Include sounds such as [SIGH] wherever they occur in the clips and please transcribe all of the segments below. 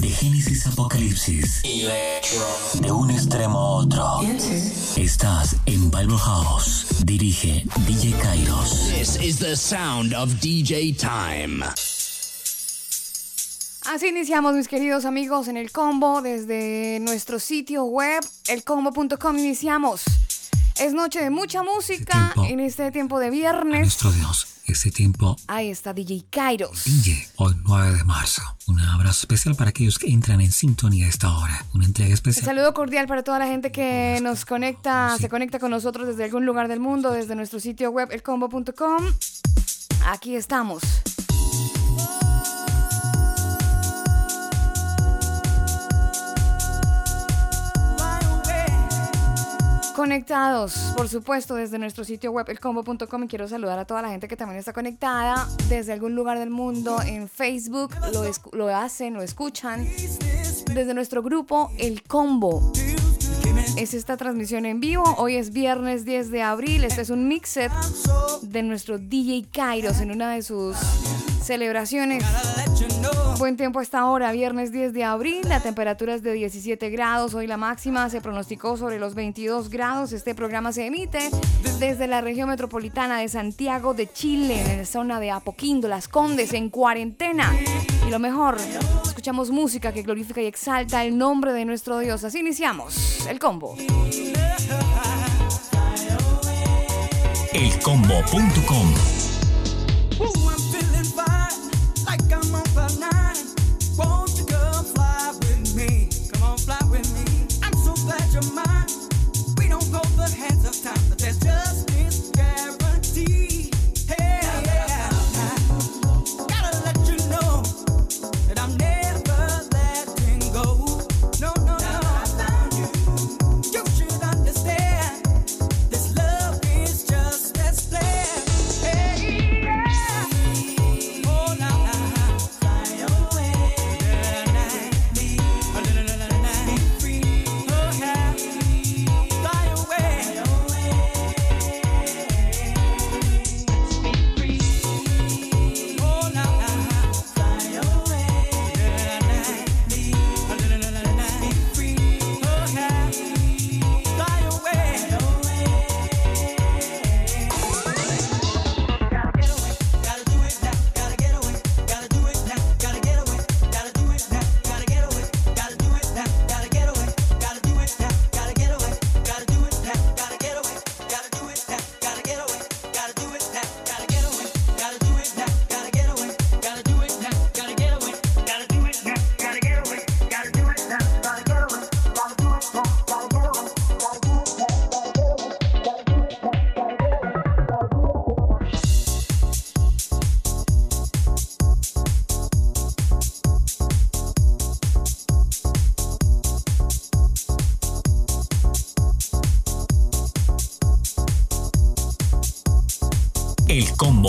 De Génesis a Apocalipsis. De un extremo a otro. Estás en Bible House. Dirige DJ Kairos. This is the sound of DJ Time. Así iniciamos, mis queridos amigos, en el combo desde nuestro sitio web, elcombo.com. Iniciamos. Es noche de mucha música tiempo. en este tiempo de A viernes. nuestro Dios. Este tiempo. Ahí está DJ Kairos. DJ, hoy 9 de marzo. Un abrazo especial para aquellos que entran en sintonía a esta hora. Una entrega Un especial. saludo cordial para toda la gente que nos conecta, se conecta con nosotros desde algún lugar del mundo, desde nuestro sitio web, elcombo.com. Aquí estamos. Conectados, por supuesto, desde nuestro sitio web elcombo.com y quiero saludar a toda la gente que también está conectada desde algún lugar del mundo en Facebook, lo, hacen, lo escuchan, desde nuestro grupo El Combo. Es esta transmisión en vivo, hoy es viernes 10 de abril, este es un mixet de nuestro DJ Kairos en una de sus celebraciones. Buen tiempo hasta ahora, viernes 10 de abril, la temperatura es de 17 grados, hoy la máxima se pronosticó sobre los 22 grados. Este programa se emite desde la región metropolitana de Santiago de Chile, en la zona de Apoquindo, Las Condes, en cuarentena. Y lo mejor, escuchamos música que glorifica y exalta el nombre de nuestro Dios. Así iniciamos el combo. Elcombo.com.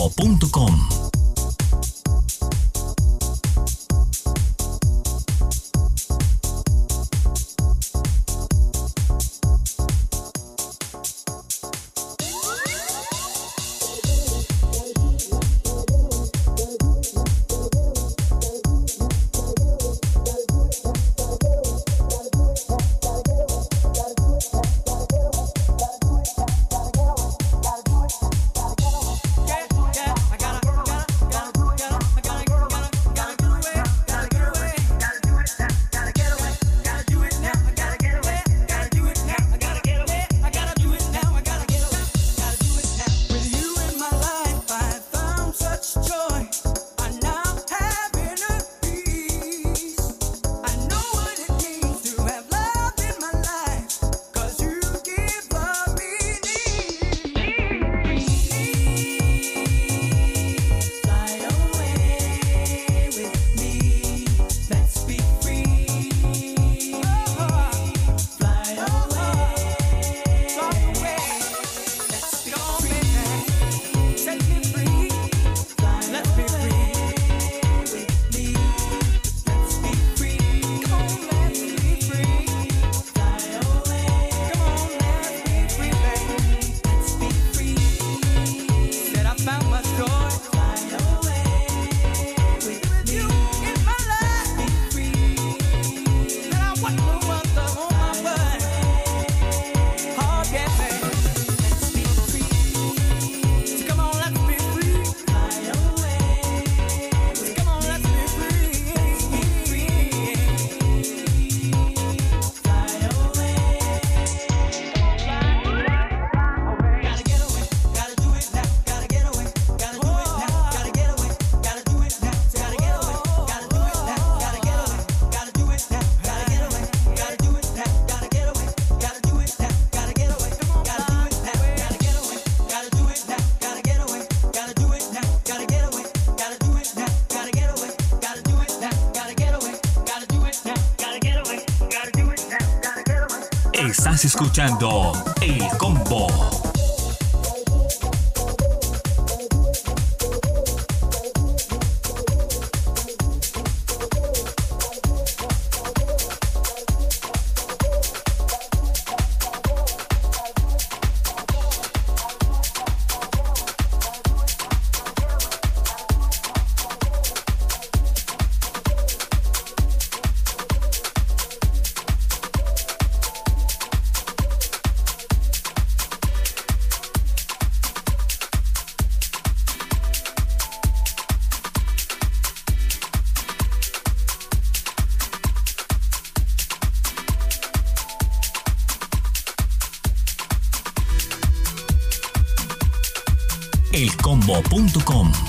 KTO.com. escuchando El Combo. elcombo.com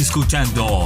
escuchando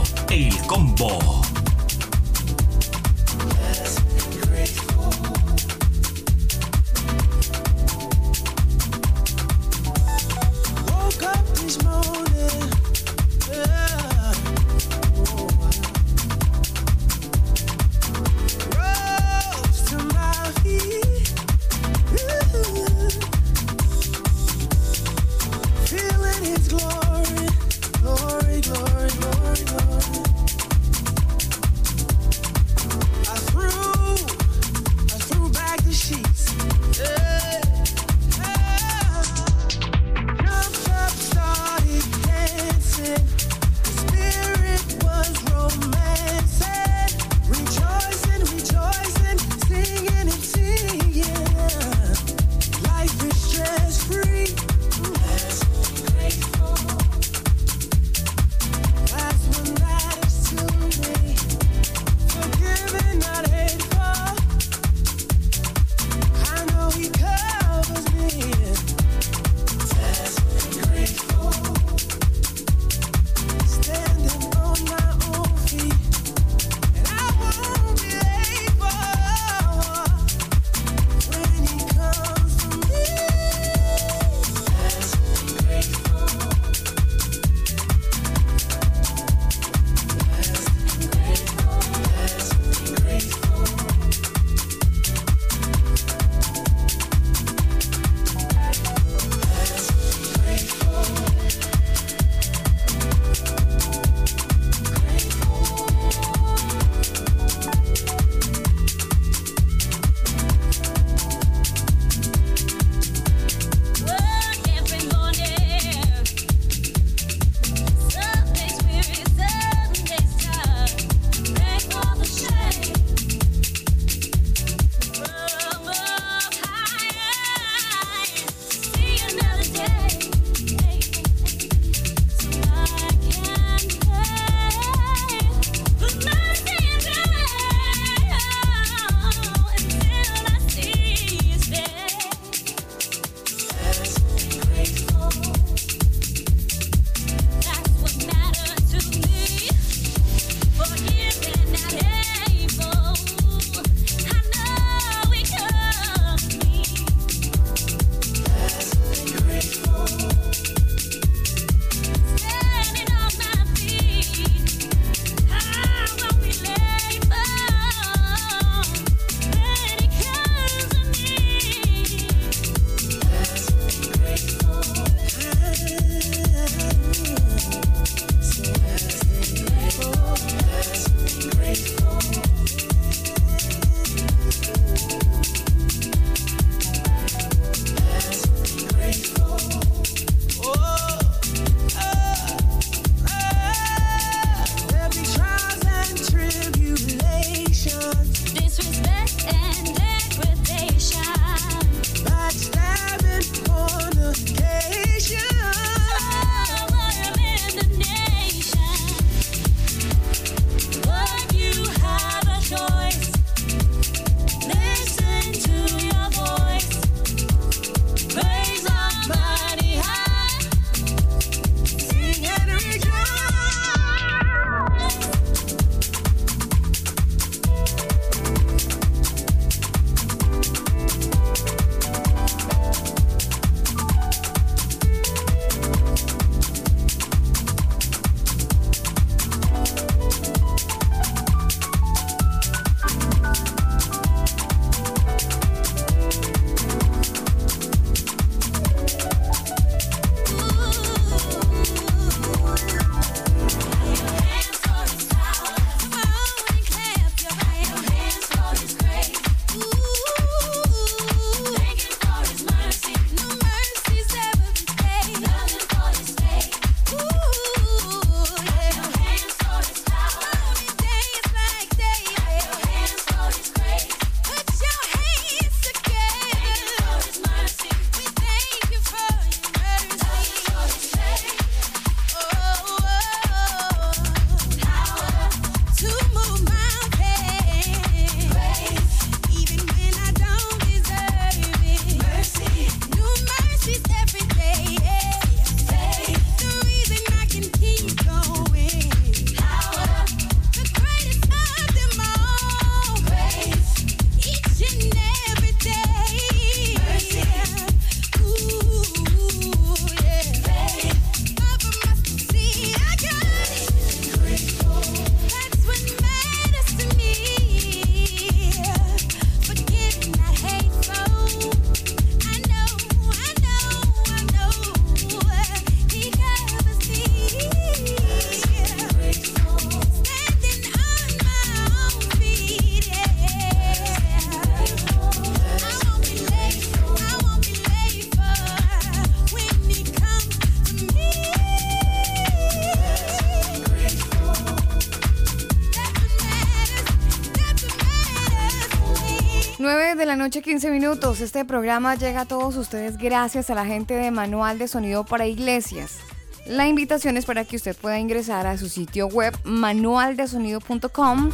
noche, 15 minutos. Este programa llega a todos ustedes gracias a la gente de Manual de Sonido para Iglesias. La invitación es para que usted pueda ingresar a su sitio web manualdesonido.com,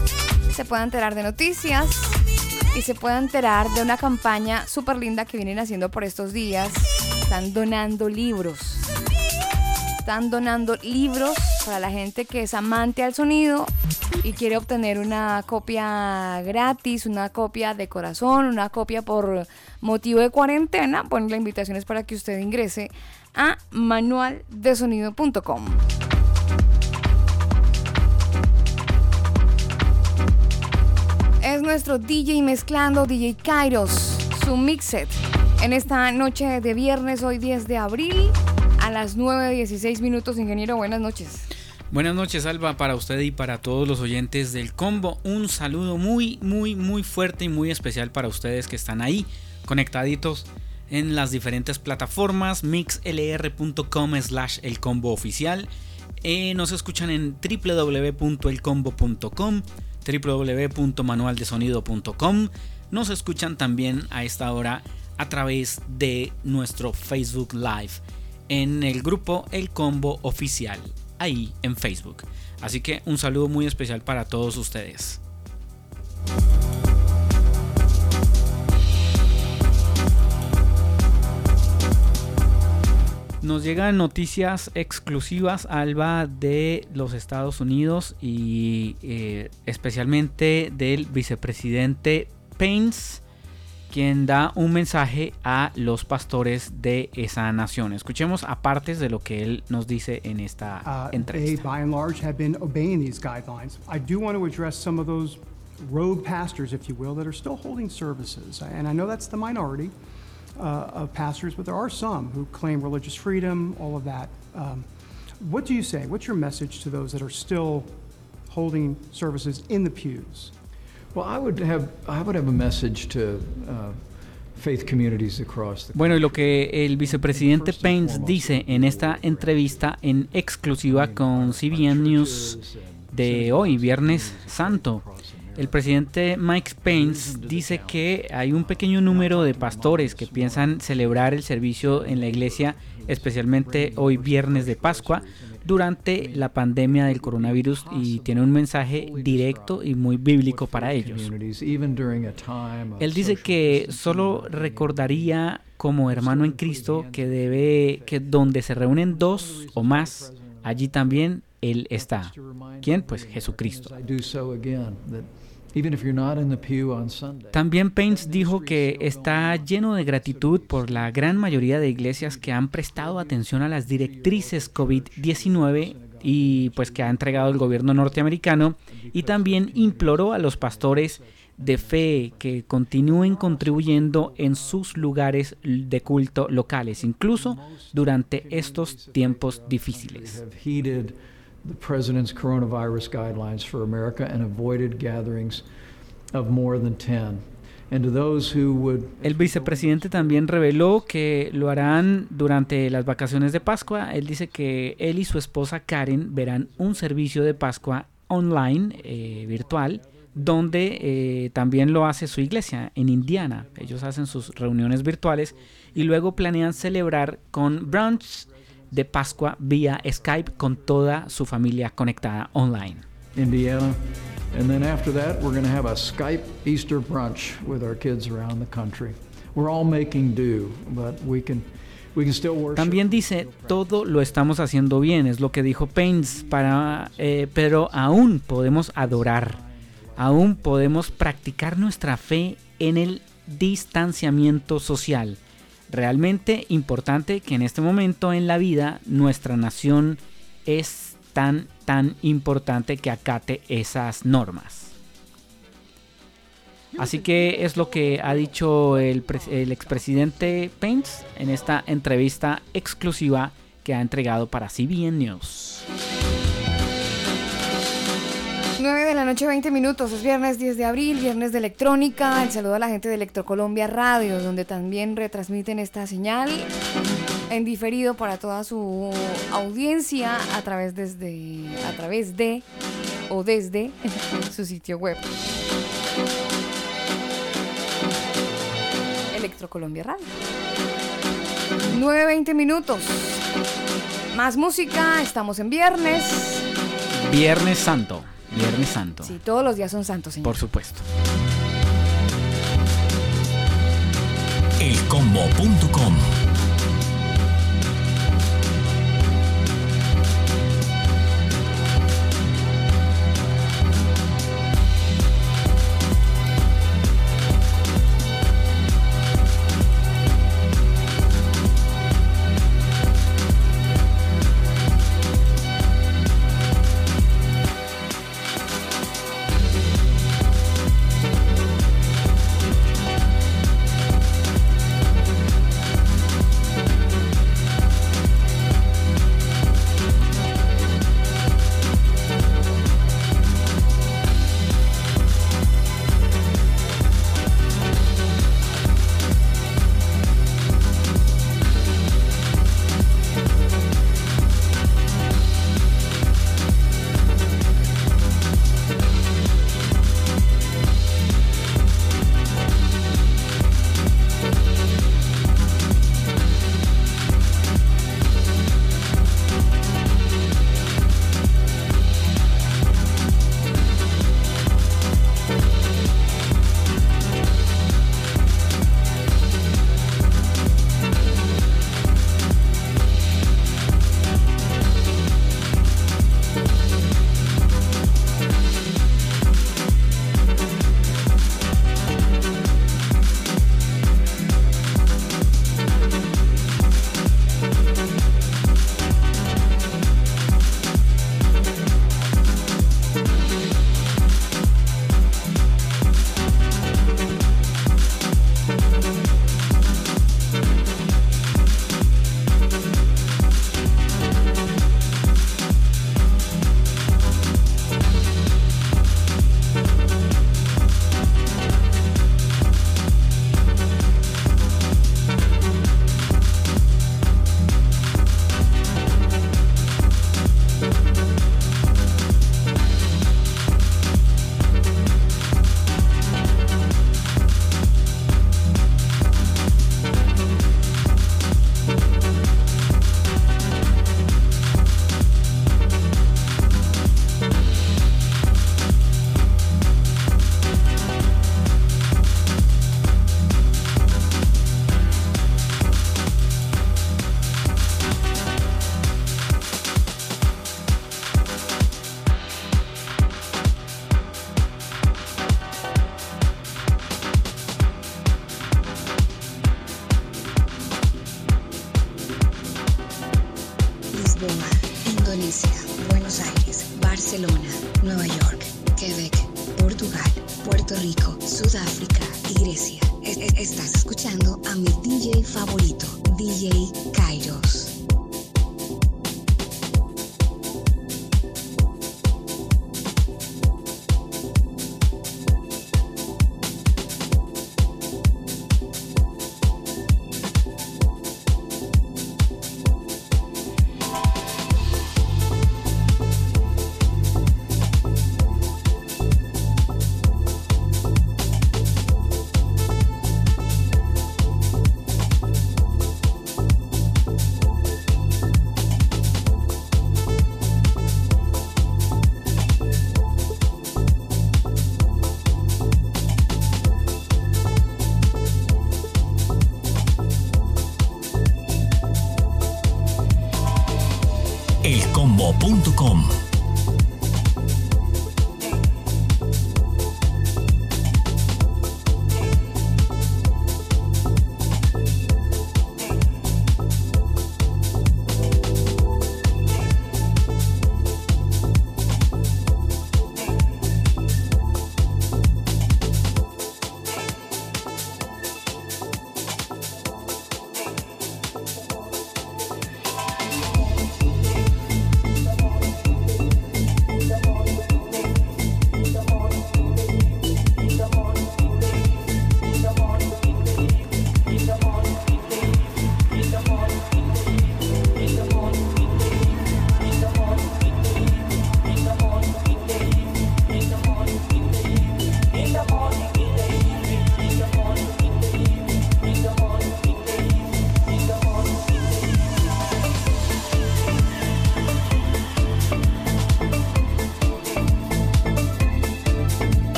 se pueda enterar de noticias y se pueda enterar de una campaña súper linda que vienen haciendo por estos días. Están donando libros. Están donando libros para la gente que es amante al sonido y quiere obtener una copia gratis, una copia de corazón, una copia por motivo de cuarentena, bueno, la invitación es para que usted ingrese a manualdesonido.com. Es nuestro DJ mezclando, DJ Kairos, su mixet. En esta noche de viernes, hoy 10 de abril, las 9.16 minutos, ingeniero, buenas noches. Buenas noches, Alba, para usted y para todos los oyentes del combo. Un saludo muy, muy, muy fuerte y muy especial para ustedes que están ahí conectaditos en las diferentes plataformas mixlr.com slash el combo oficial. Eh, nos escuchan en www.elcombo.com, www.manualdesonido.com. Nos escuchan también a esta hora a través de nuestro Facebook Live en el grupo El Combo Oficial ahí en Facebook. Así que un saludo muy especial para todos ustedes. Nos llegan noticias exclusivas, Alba, de los Estados Unidos y eh, especialmente del vicepresidente Pence quien da un mensaje a los pastores de esa nación. Escuchemos apartes de lo que él nos dice en esta uh, entrevista. They, by and large, have been obeying these guidelines. I do want to address some of those rogue pastors, if you will, that are still holding services. And I know that's the minority uh, of pastors, but there are some who claim religious freedom, all of that. Um, what do you say? What's your message to those that are still holding services in the pews? Bueno, y lo que el vicepresidente Pence dice en esta entrevista en exclusiva con CBN News de hoy, Viernes Santo. El presidente Mike Pence dice que hay un pequeño número de pastores que piensan celebrar el servicio en la iglesia, especialmente hoy viernes de Pascua, durante la pandemia del coronavirus y tiene un mensaje directo y muy bíblico para ellos. Él dice que solo recordaría como hermano en Cristo que debe que donde se reúnen dos o más, allí también él está. ¿Quién? Pues Jesucristo. También Pence dijo que está lleno de gratitud por la gran mayoría de iglesias que han prestado atención a las directrices COVID-19 y pues que ha entregado el gobierno norteamericano y también imploró a los pastores de fe que continúen contribuyendo en sus lugares de culto locales, incluso durante estos tiempos difíciles the president's coronavirus guidelines for America and avoided gatherings of more than 10. And to those who would... El vicepresidente también reveló que lo harán durante las vacaciones de Pascua. Él dice que él y su esposa Karen verán un servicio de Pascua online, eh, virtual, donde eh, también lo hace su iglesia en Indiana. Ellos hacen sus reuniones virtuales y luego planean celebrar con brunch de Pascua vía Skype con toda su familia conectada online. Indiana. And then after that, we're going to have a Skype Easter brunch with our kids around the country. We're all making do, but we can we can still worship. También dice, todo lo estamos haciendo bien, es lo que dijo Paynes, para, eh, pero aún podemos adorar, aún podemos practicar nuestra fe en el distanciamiento social realmente importante que en este momento en la vida nuestra nación es tan, tan importante que acate esas normas. Así que es lo que ha dicho el, el expresidente Pence en esta entrevista exclusiva que ha entregado para CBN News. 9 de la noche, 20 minutos. Es viernes 10 de abril, viernes de electrónica. El saludo a la gente de Electrocolombia Radio, donde también retransmiten esta señal en diferido para toda su audiencia a través, desde, a través de o desde [LAUGHS] su sitio web. Electrocolombia Radio. 9, 20 minutos. Más música, estamos en viernes. Viernes Santo. Viernes Santo. Sí, todos los días son santos, señor. Por supuesto. Elcombo.com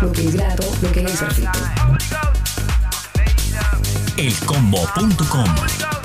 lo que es grato, lo que es perfecto. elcombo.com.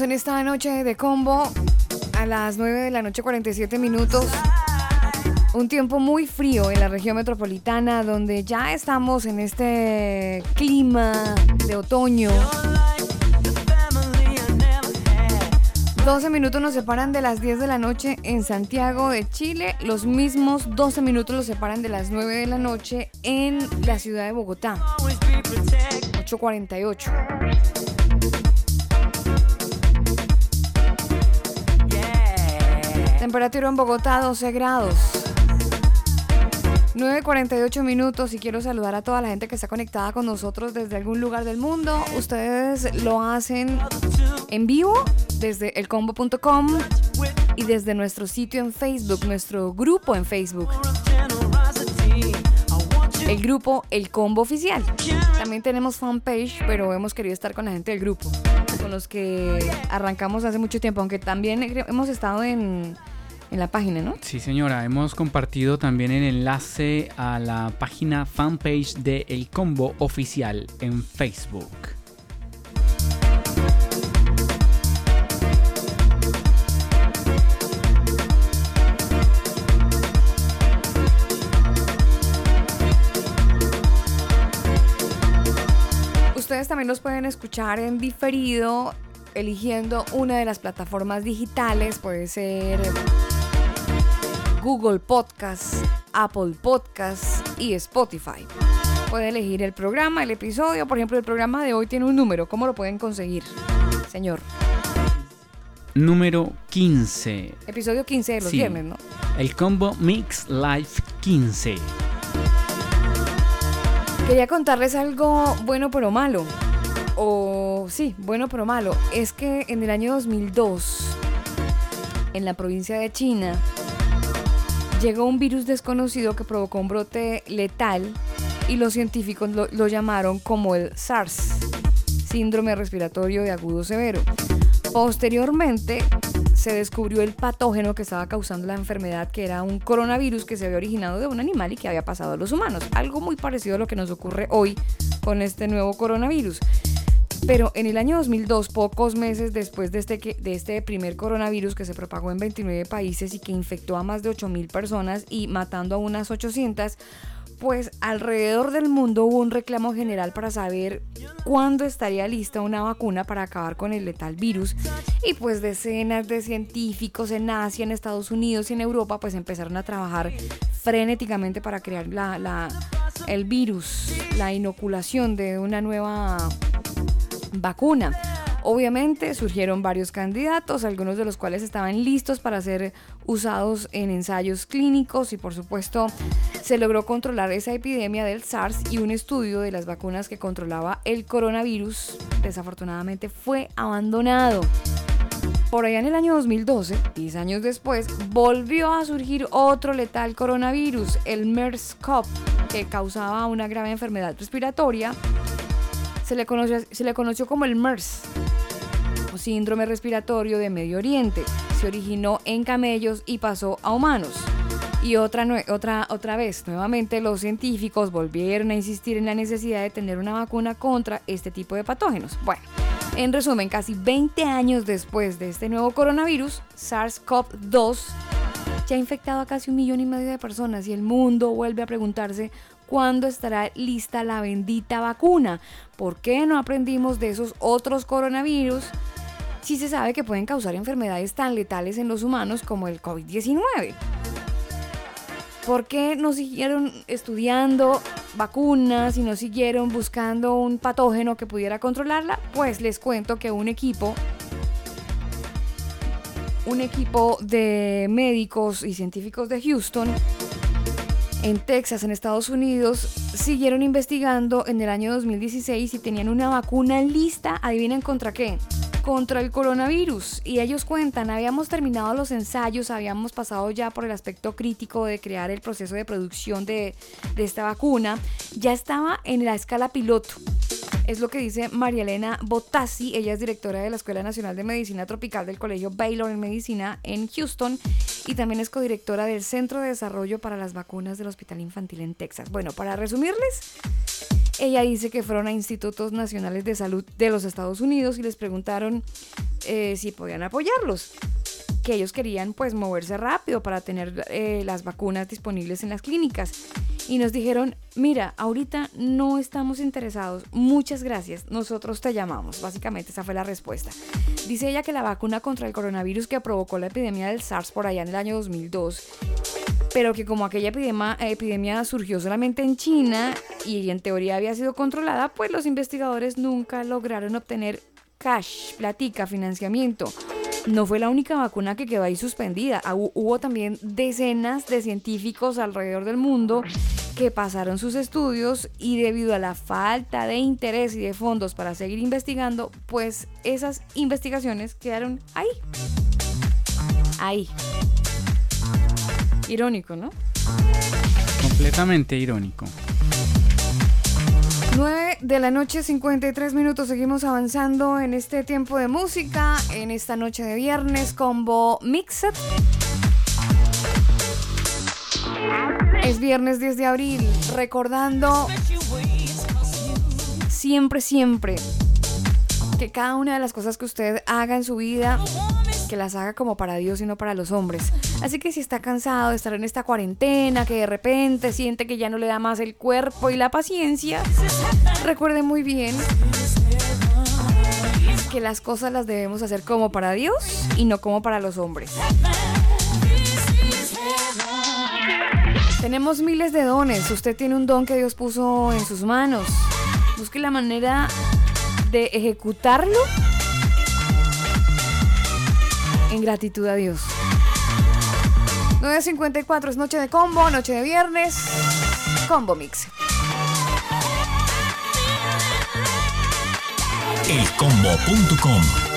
En esta noche de combo a las 9 de la noche 47 minutos. Un tiempo muy frío en la región metropolitana donde ya estamos en este clima de otoño. 12 minutos nos separan de las 10 de la noche en Santiago de Chile. Los mismos 12 minutos los separan de las 9 de la noche en la ciudad de Bogotá. 8.48. Temperatura en Bogotá 12 grados. 9.48 minutos y quiero saludar a toda la gente que está conectada con nosotros desde algún lugar del mundo. Ustedes lo hacen en vivo desde elcombo.com y desde nuestro sitio en Facebook, nuestro grupo en Facebook. El grupo El Combo Oficial. También tenemos fanpage, pero hemos querido estar con la gente del grupo, con los que arrancamos hace mucho tiempo, aunque también hemos estado en, en la página, ¿no? Sí, señora, hemos compartido también el enlace a la página fanpage de El Combo Oficial en Facebook. Ustedes también los pueden escuchar en diferido eligiendo una de las plataformas digitales, puede ser Google Podcast, Apple Podcast y Spotify. Puede elegir el programa, el episodio, por ejemplo, el programa de hoy tiene un número, ¿cómo lo pueden conseguir, señor? Número 15. Episodio 15 de los Sí. viernes, ¿no? El Combo Mix Live 15. Quería contarles algo bueno pero malo. O sí, bueno pero malo. Es que en el año 2002, en la provincia de China, llegó un virus desconocido que provocó un brote letal y los científicos lo, llamaron como el SARS, síndrome respiratorio de agudo severo. Posteriormente se descubrió el patógeno que estaba causando la enfermedad, que era un coronavirus que se había originado de un animal y que había pasado a los humanos. Algo muy parecido a lo que nos ocurre hoy con este nuevo coronavirus. Pero en el año 2002, pocos meses después de este, de este primer coronavirus que se propagó en 29 países y que infectó a más de 8.000 personas y matando a unas 800, pues alrededor del mundo hubo un reclamo general para saber cuándo estaría lista una vacuna para acabar con el letal virus. Y pues decenas de científicos en Asia, en Estados Unidos y en Europa pues empezaron a trabajar frenéticamente para crear la, la- el virus, la inoculación de una nueva vacuna. Obviamente surgieron varios candidatos, algunos de los cuales estaban listos para ser usados en ensayos clínicos y por supuesto se logró controlar esa epidemia del SARS y un estudio de las vacunas que controlaba el coronavirus desafortunadamente fue abandonado. Por allá en el año 2012, 10 años después, volvió a surgir otro letal coronavirus, el MERS-CoV, que causaba una grave enfermedad respiratoria. Se le conoció, como el MERS, o síndrome respiratorio de Medio Oriente. Se originó en camellos y pasó a humanos. Y otra, otra, otra vez, nuevamente los científicos volvieron a insistir en la necesidad de tener una vacuna contra este tipo de patógenos. Bueno, en resumen, casi 20 años después de este nuevo coronavirus, SARS-CoV-2 ya ha infectado a casi un millón y medio de personas y el mundo vuelve a preguntarse cuándo estará lista la bendita vacuna. ¿Por qué no aprendimos de esos otros coronavirus si se sabe que pueden causar enfermedades tan letales en los humanos como el COVID-19? ¿Por qué no siguieron estudiando vacunas y no siguieron buscando un patógeno que pudiera controlarla? Pues les cuento que un equipo un equipo de médicos y científicos de Houston en Texas, en Estados Unidos, siguieron investigando en el año 2016 y tenían una vacuna lista, adivinen contra qué, contra el coronavirus. Y ellos cuentan, habíamos terminado los ensayos, habíamos pasado ya por el aspecto crítico de crear el proceso de producción de, de esta vacuna, ya estaba en la escala piloto. Es lo que dice María Elena Botassi, ella es directora de la Escuela Nacional de Medicina Tropical del Colegio Baylor en Medicina en Houston y también es codirectora del Centro de Desarrollo para las Vacunas del Hospital Infantil en Texas. Bueno, para resumirles, ella dice que fueron a institutos nacionales de salud de los Estados Unidos y les preguntaron eh, si podían apoyarlos que ellos querían pues moverse rápido para tener eh, las vacunas disponibles en las clínicas. Y nos dijeron, mira, ahorita no estamos interesados, muchas gracias, nosotros te llamamos. Básicamente esa fue la respuesta. Dice ella que la vacuna contra el coronavirus que provocó la epidemia del SARS por allá en el año 2002 pero que como aquella epidemia, epidemia, surgió solamente en China y en teoría había sido controlada, pues los investigadores nunca lograron obtener cash, platica, financiamiento. No fue la única vacuna que quedó ahí suspendida. Hu- Hubo también decenas de científicos alrededor del mundo que pasaron sus estudios y debido a la falta de interés y de fondos para seguir investigando, pues esas investigaciones quedaron ahí. Ahí. Irónico, ¿no? Completamente irónico. 9 de la noche, 53 minutos. Seguimos avanzando en este tiempo de música, en esta noche de viernes, combo Mixed. Es viernes 10 de abril, recordando siempre, siempre que cada una de las cosas que usted haga en su vida, que las haga como para Dios y no para los hombres. Así que si está cansado de estar en esta cuarentena, que de repente siente que ya no le da más el cuerpo y la paciencia, recuerde muy bien que las cosas las debemos hacer como para Dios y no como para los hombres. Tenemos miles de dones. Usted tiene un don que Dios puso en sus manos. Busque la manera de ejecutarlo en gratitud a Dios. 9.54 es noche de combo, noche de viernes. Combo Mix. Elcombo.com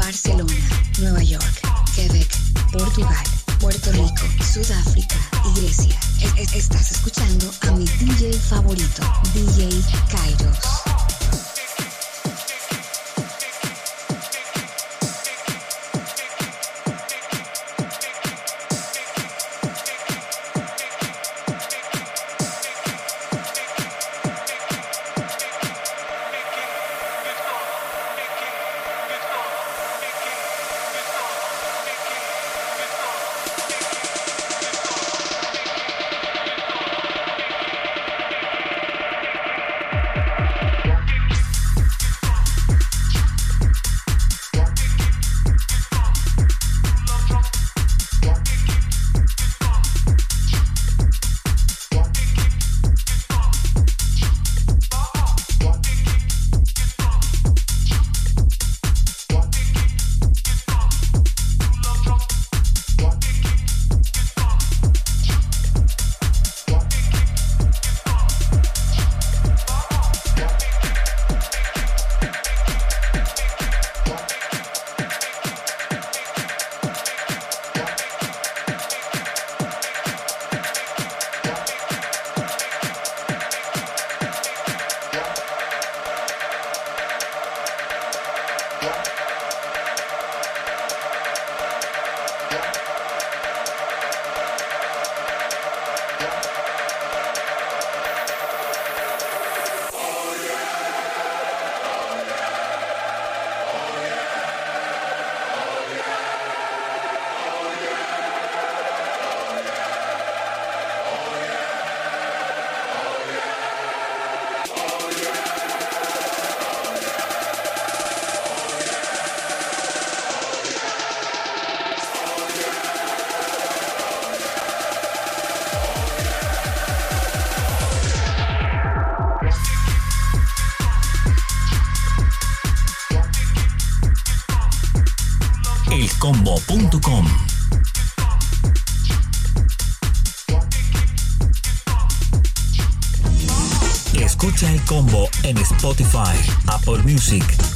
Barcelona, Nueva York, Quebec, Portugal, Puerto Rico, Sudáfrica y Grecia. E-, e-, estás escuchando a mi DJ favorito, DJ Kairos.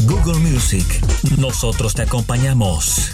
Google Music. Nosotros te acompañamos.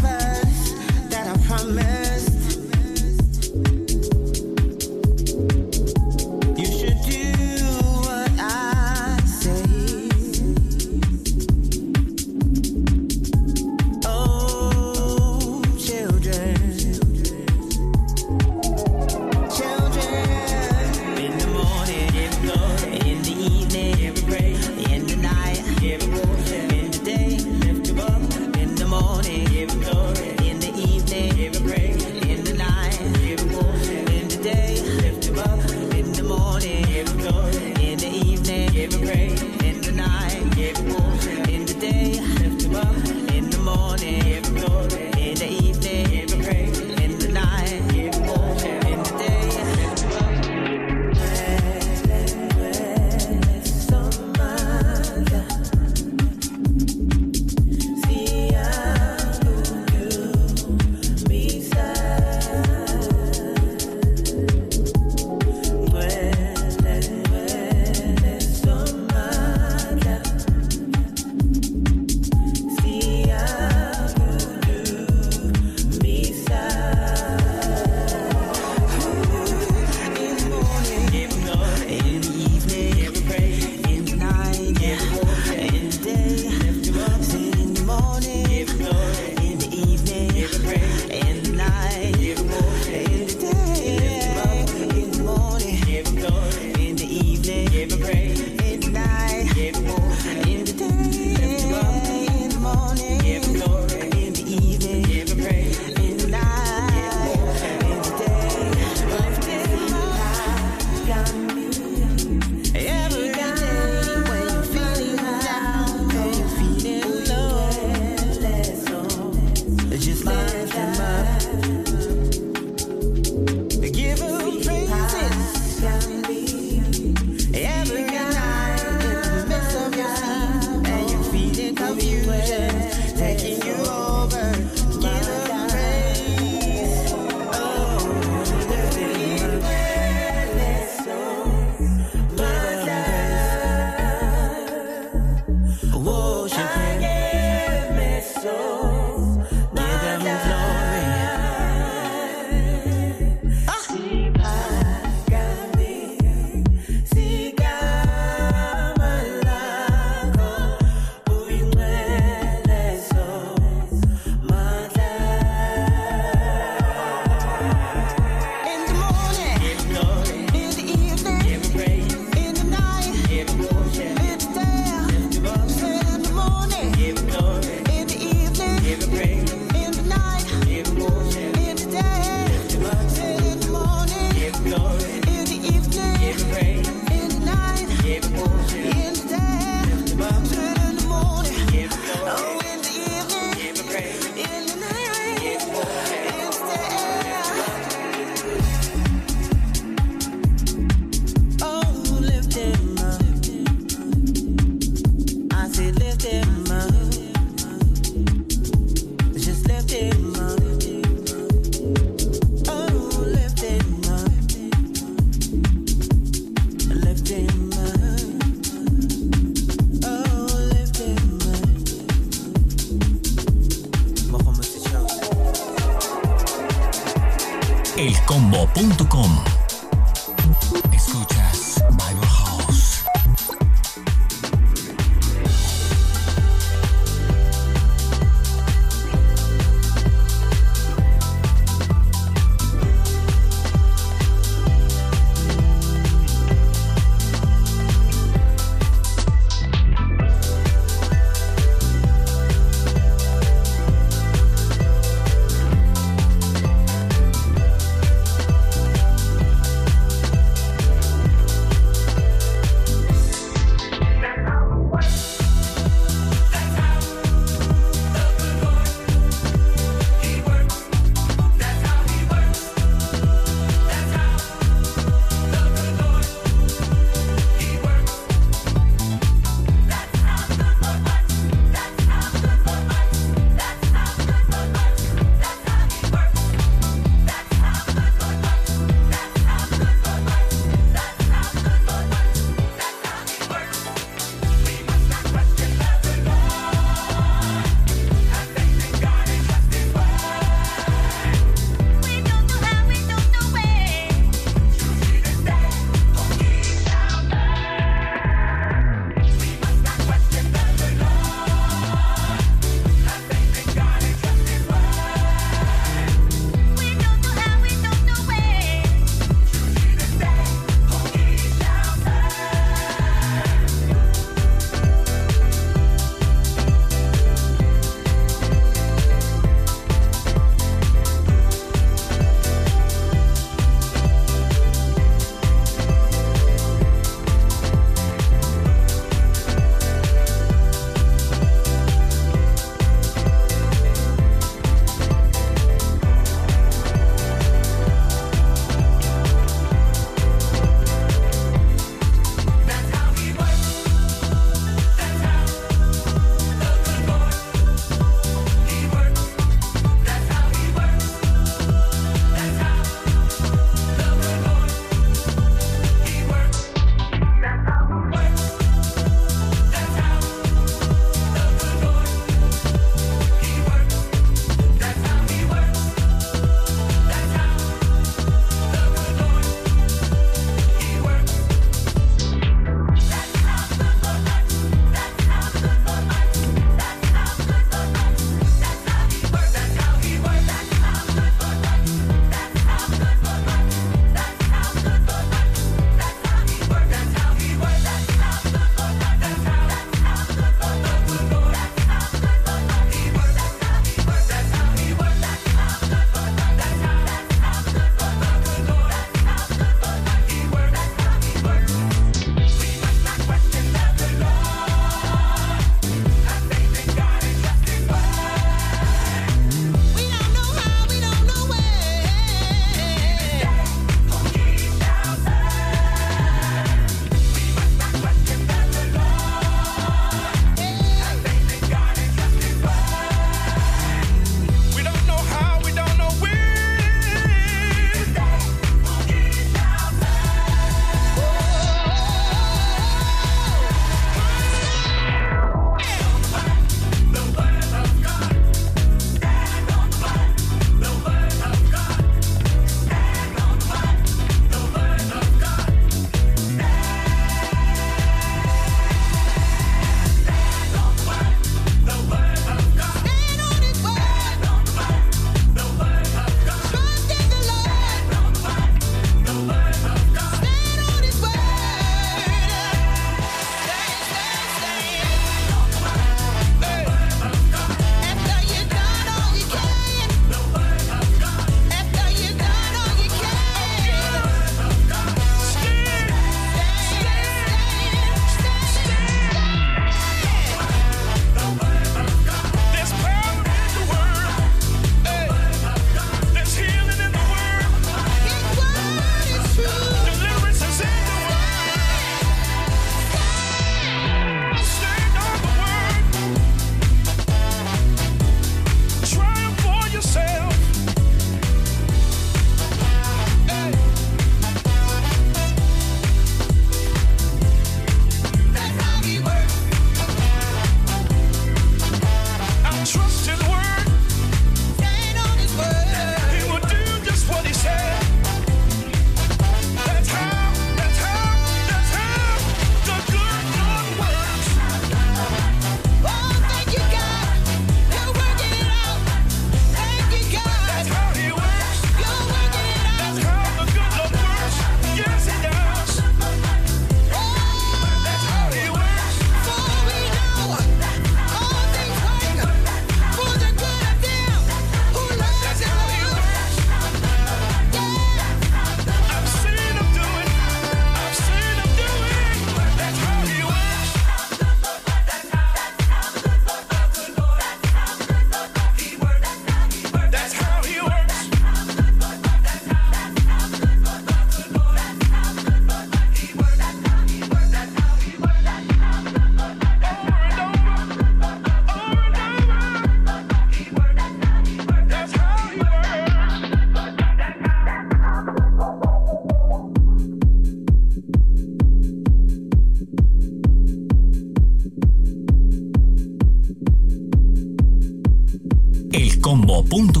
elcombo.com.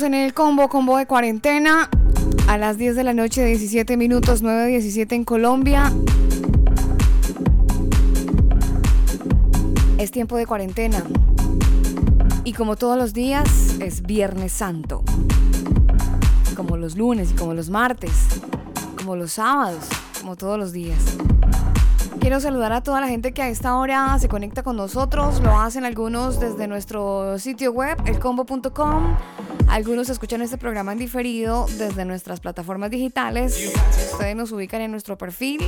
En el combo, combo de cuarentena. A las 10 de la noche, 17 minutos, 9.17 en Colombia. Es tiempo de cuarentena. Y como todos los días, es Viernes Santo. Como los lunes y como los martes. Como los sábados. Como todos los días. Quiero saludar a toda la gente que a esta hora se conecta con nosotros. Lo hacen algunos desde nuestro sitio web, elcombo.com. Algunos escuchan este programa en diferido desde nuestras plataformas digitales. Ustedes nos ubican en nuestro perfil.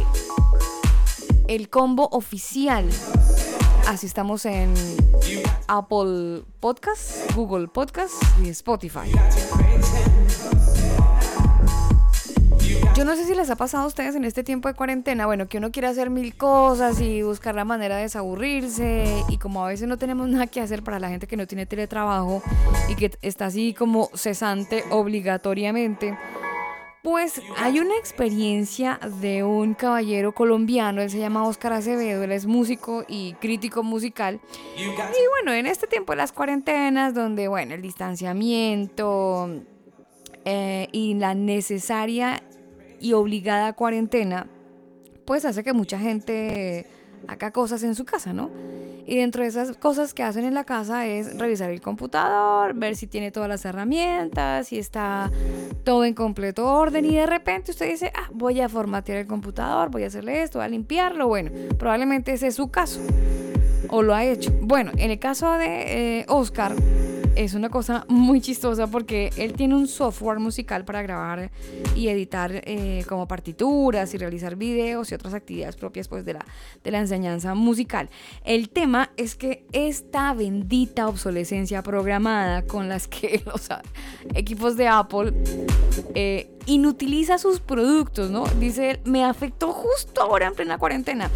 El Combo Oficial. Así estamos en Apple Podcast, Google Podcast y Spotify. Yo no sé si les ha pasado a ustedes en este tiempo de cuarentena, bueno, que uno quiere hacer mil cosas y buscar la manera de desaburrirse y como a veces no tenemos [LAUGHS] nada que hacer para la gente que no tiene teletrabajo y que está así como cesante obligatoriamente, pues hay una experiencia de un caballero colombiano, él se llama Oscar Acevedo, él es músico y crítico musical. Y bueno, en este tiempo de las cuarentenas, donde, bueno, el distanciamiento eh, y la necesaria y obligada cuarentena, pues hace que mucha gente haga cosas en su casa, ¿no? Y dentro de esas cosas que hacen en la casa es revisar el computador, ver si tiene todas las herramientas, si está todo en completo orden y de repente usted dice, ah, voy a formatear el computador, voy a hacerle esto, voy a limpiarlo. Bueno, probablemente ese es su caso o lo ha hecho. Bueno, en el caso de eh, Oscar, es una cosa muy chistosa porque él tiene un software musical para grabar y editar eh, como partituras y realizar videos y otras actividades propias pues de la, de la enseñanza musical. El tema es que esta bendita obsolescencia programada con las que [LAUGHS] los equipos de Apple eh, inutiliza sus productos, ¿no? Dice él, me afectó justo ahora en plena cuarentena.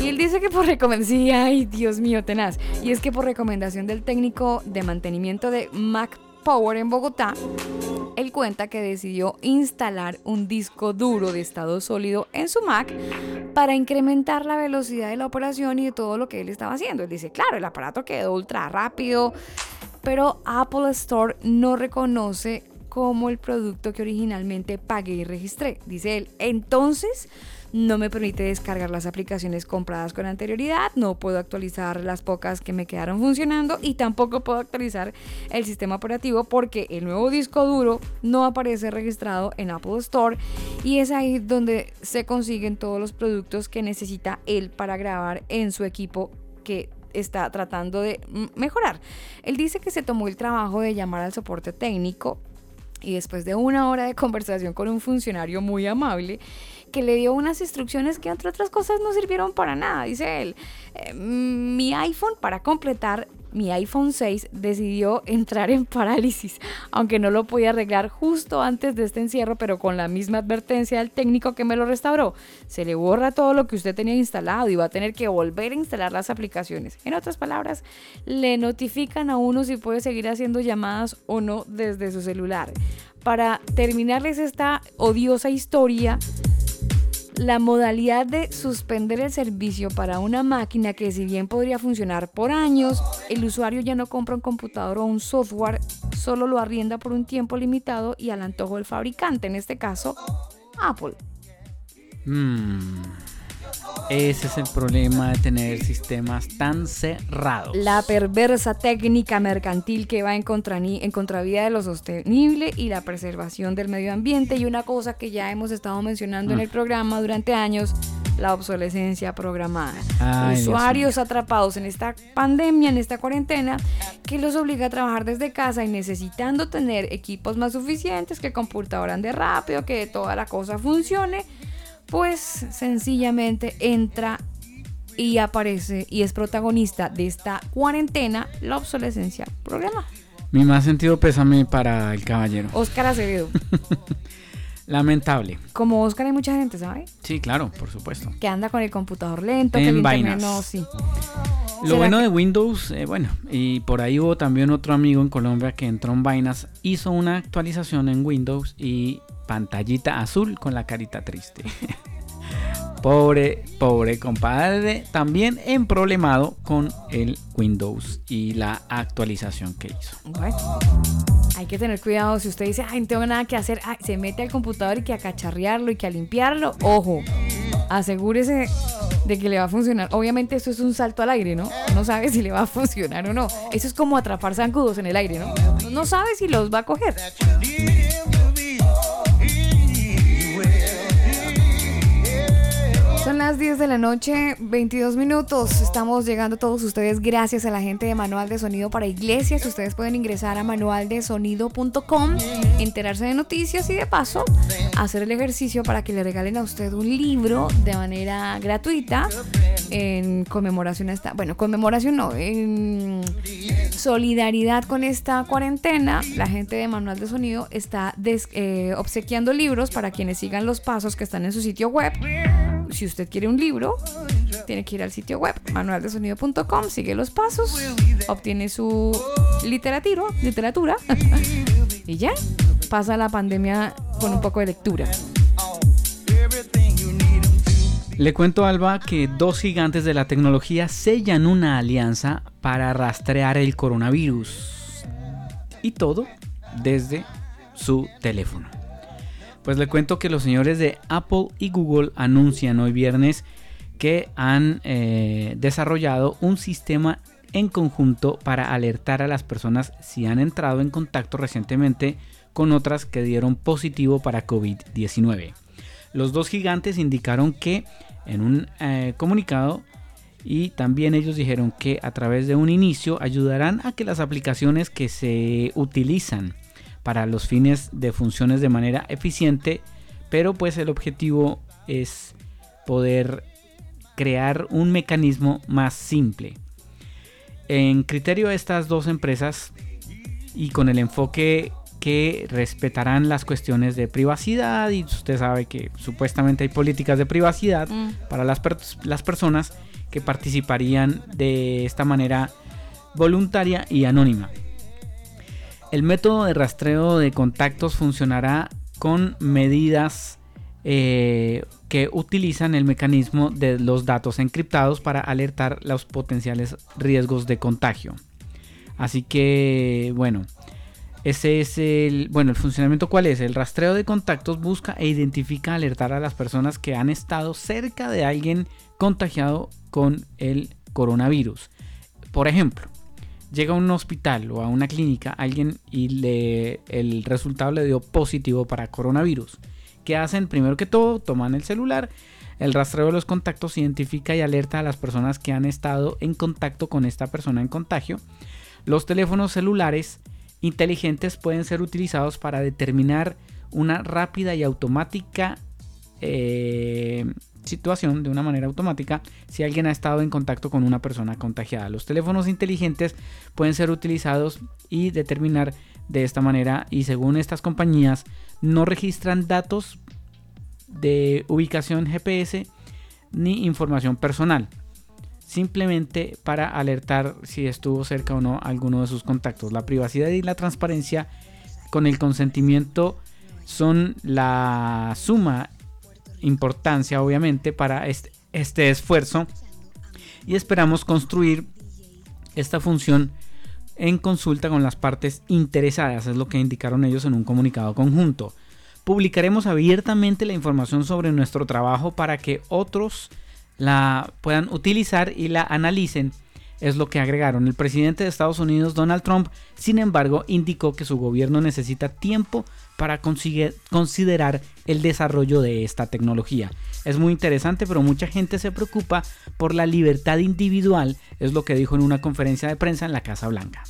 Y él dice que por recomendación, sí, ay, Dios mío, tenaz. Y es que por recomendación del técnico de mantenimiento de Mac Power en Bogotá, él cuenta que decidió instalar un disco duro de estado sólido en su Mac para incrementar la velocidad de la operación y de todo lo que él estaba haciendo. Él dice, claro, el aparato quedó ultra rápido, pero Apple Store no reconoce como el producto que originalmente pagué y registré. Dice él, entonces no me permite descargar las aplicaciones compradas con anterioridad, no puedo actualizar las pocas que me quedaron funcionando y tampoco puedo actualizar el sistema operativo porque el nuevo disco duro no aparece registrado en Apple Store y es ahí donde se consiguen todos los productos que necesita él para grabar en su equipo que está tratando de mejorar. Él dice que se tomó el trabajo de llamar al soporte técnico y después de una hora de conversación con un funcionario muy amable, que le dio unas instrucciones que entre otras cosas no sirvieron para nada, dice él. Eh, mi iPhone, para completar, mi iPhone 6 decidió entrar en parálisis, aunque no lo podía arreglar justo antes de este encierro, pero con la misma advertencia del técnico que me lo restauró. Se le borra todo lo que usted tenía instalado y va a tener que volver a instalar las aplicaciones. En otras palabras, le notifican a uno si puede seguir haciendo llamadas o no desde su celular. Para terminarles esta odiosa historia, la modalidad de suspender el servicio para una máquina que si bien podría funcionar por años, el usuario ya no compra un computador o un software, solo lo arrienda por un tiempo limitado y al antojo del fabricante, en este caso Apple. Mm, ese es el problema de tener sistemas tan cerrados. La perversa técnica mercantil que va en, contrani- en contravía de lo sostenible y la preservación del medio ambiente y una cosa que ya hemos estado mencionando en el programa durante años, la obsolescencia programada. Ay, Usuarios atrapados en esta pandemia, en esta cuarentena, que los obliga a trabajar desde casa y necesitando tener equipos más suficientes, que computador ande rápido, que toda la cosa funcione, pues sencillamente entra y aparece y es protagonista de esta cuarentena la obsolescencia programada. Mi más sentido pésame para el caballero. Oscar Acevedo. [LAUGHS] Lamentable. Como Oscar hay mucha gente, ¿sabe? Sí, claro, por supuesto. Que anda con el computador lento, que En el internet vainas. no, sí. Lo ¿Será bueno que- de Windows, eh, bueno, y por ahí hubo también otro amigo en Colombia que entró en vainas, hizo una actualización en Windows y pantallita azul con la carita triste. [LAUGHS] pobre, pobre compadre, también emproblemado con el Windows y la actualización que hizo. Hay que tener cuidado. Si usted dice, ay, no tengo nada que hacer, ay, se mete al computador y que a cacharrearlo y que a limpiarlo, ojo, asegúrese de que le va a funcionar. Obviamente esto es un salto al aire, ¿no? No sabe si le va a funcionar o no. Eso es como atrapar zancudos en el aire, ¿no? No sabe si los va a coger. Son las 10 de la noche, 22 minutos. Estamos llegando todos ustedes gracias a la gente de Manual de Sonido para Iglesias. Ustedes pueden ingresar a manualdesonido.com, enterarse de noticias y de paso hacer el ejercicio para que le regalen a usted un libro de manera gratuita en conmemoración a esta, bueno, conmemoración no, en solidaridad con esta cuarentena. La gente de Manual de Sonido está des- eh, obsequiando libros para quienes sigan los pasos que están en su sitio web. Si usted quiere un libro, tiene que ir al sitio web manualdesonido.com, sigue los pasos, obtiene su literatura, literatura [LAUGHS] y ya pasa la pandemia con un poco de lectura. Le cuento, Alba, que dos gigantes de la tecnología sellan una alianza para rastrear el coronavirus. Y todo desde su teléfono. Pues le cuento que los señores de Apple y Google anuncian hoy viernes que han eh, desarrollado un sistema en conjunto para alertar a las personas si han entrado en contacto recientemente con otras que dieron positivo para COVID-19. Los dos gigantes indicaron que en un eh, comunicado y también ellos dijeron que a través de un inicio ayudarán a que las aplicaciones que se utilizan para los fines de funciones de manera eficiente, pero pues el objetivo es poder crear un mecanismo más simple. En criterio de estas dos empresas y con el enfoque que respetarán las cuestiones de privacidad y usted sabe que supuestamente hay políticas de privacidad Mm. para las, per- las personas que participarían de esta manera voluntaria y anónima. El método de rastreo de contactos funcionará con medidas eh, que utilizan el mecanismo de los datos encriptados para alertar los potenciales riesgos de contagio. Así que, bueno, ese es el, bueno, el funcionamiento cuál es? El rastreo de contactos busca e identifica alertar a las personas que han estado cerca de alguien contagiado con el coronavirus. Por ejemplo, llega a un hospital o a una clínica alguien y le, el resultado le dio positivo para coronavirus. ¿Qué hacen? Primero que todo, toman el celular, el rastreo de los contactos identifica y alerta a las personas que han estado en contacto con esta persona en contagio. Los teléfonos celulares inteligentes pueden ser utilizados para determinar una rápida y automática eh, situación de una manera automática si alguien ha estado en contacto con una persona contagiada. Los teléfonos inteligentes pueden ser utilizados y determinar de esta manera y según estas compañías no registran datos de ubicación GPS ni información personal simplemente para alertar si estuvo cerca o no alguno de sus contactos. La privacidad y la transparencia con el consentimiento son la suma importancia obviamente para este, este esfuerzo y esperamos construir esta función en consulta con las partes interesadas, es lo que indicaron ellos en un comunicado conjunto. Publicaremos abiertamente la información sobre nuestro trabajo para que otros la puedan utilizar y la analicen, es lo que agregaron. El presidente de Estados Unidos, Donald Trump, sin embargo, indicó que su gobierno necesita tiempo para considerar el desarrollo de esta tecnología. Es muy interesante, pero mucha gente se preocupa por la libertad individual, es lo que dijo en una conferencia de prensa en la Casa Blanca.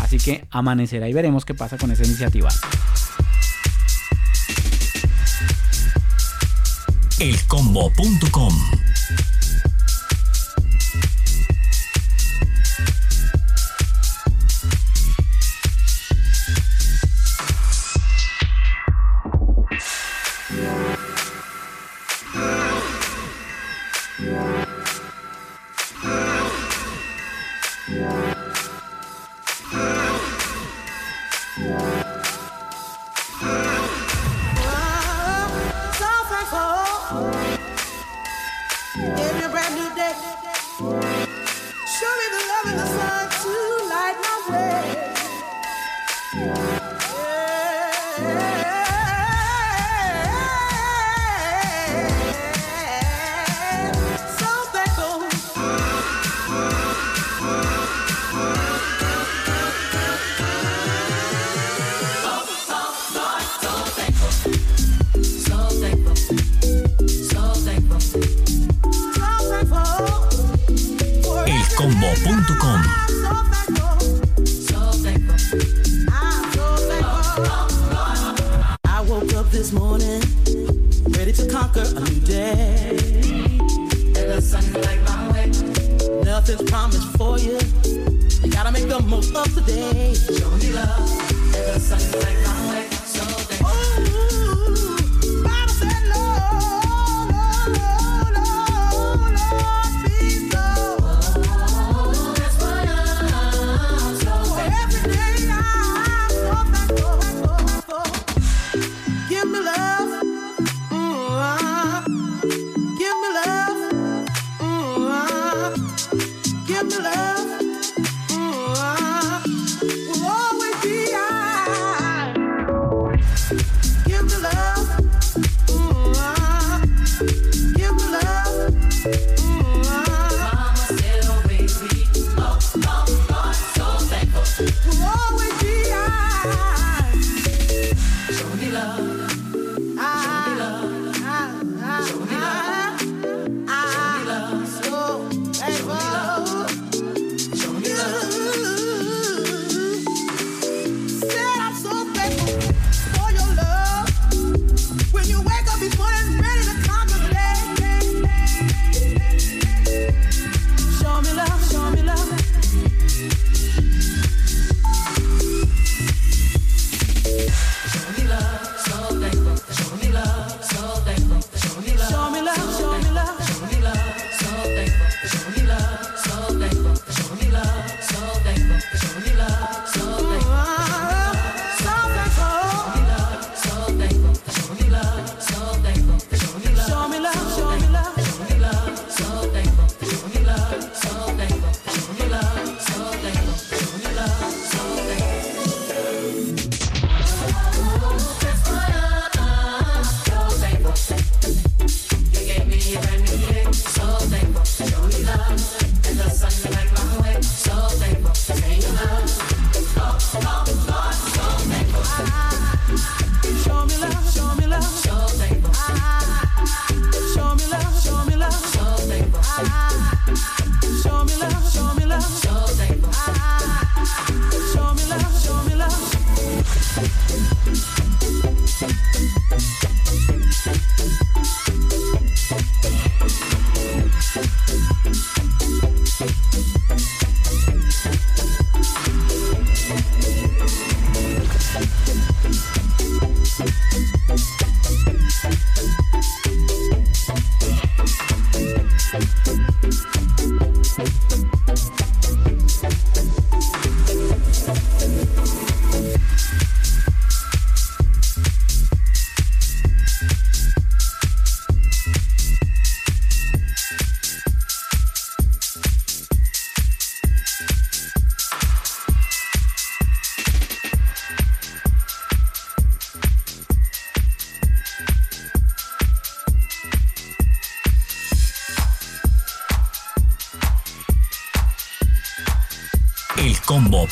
Así que amanecerá y veremos qué pasa con esa iniciativa. Elcombo.com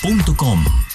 elcombo.com.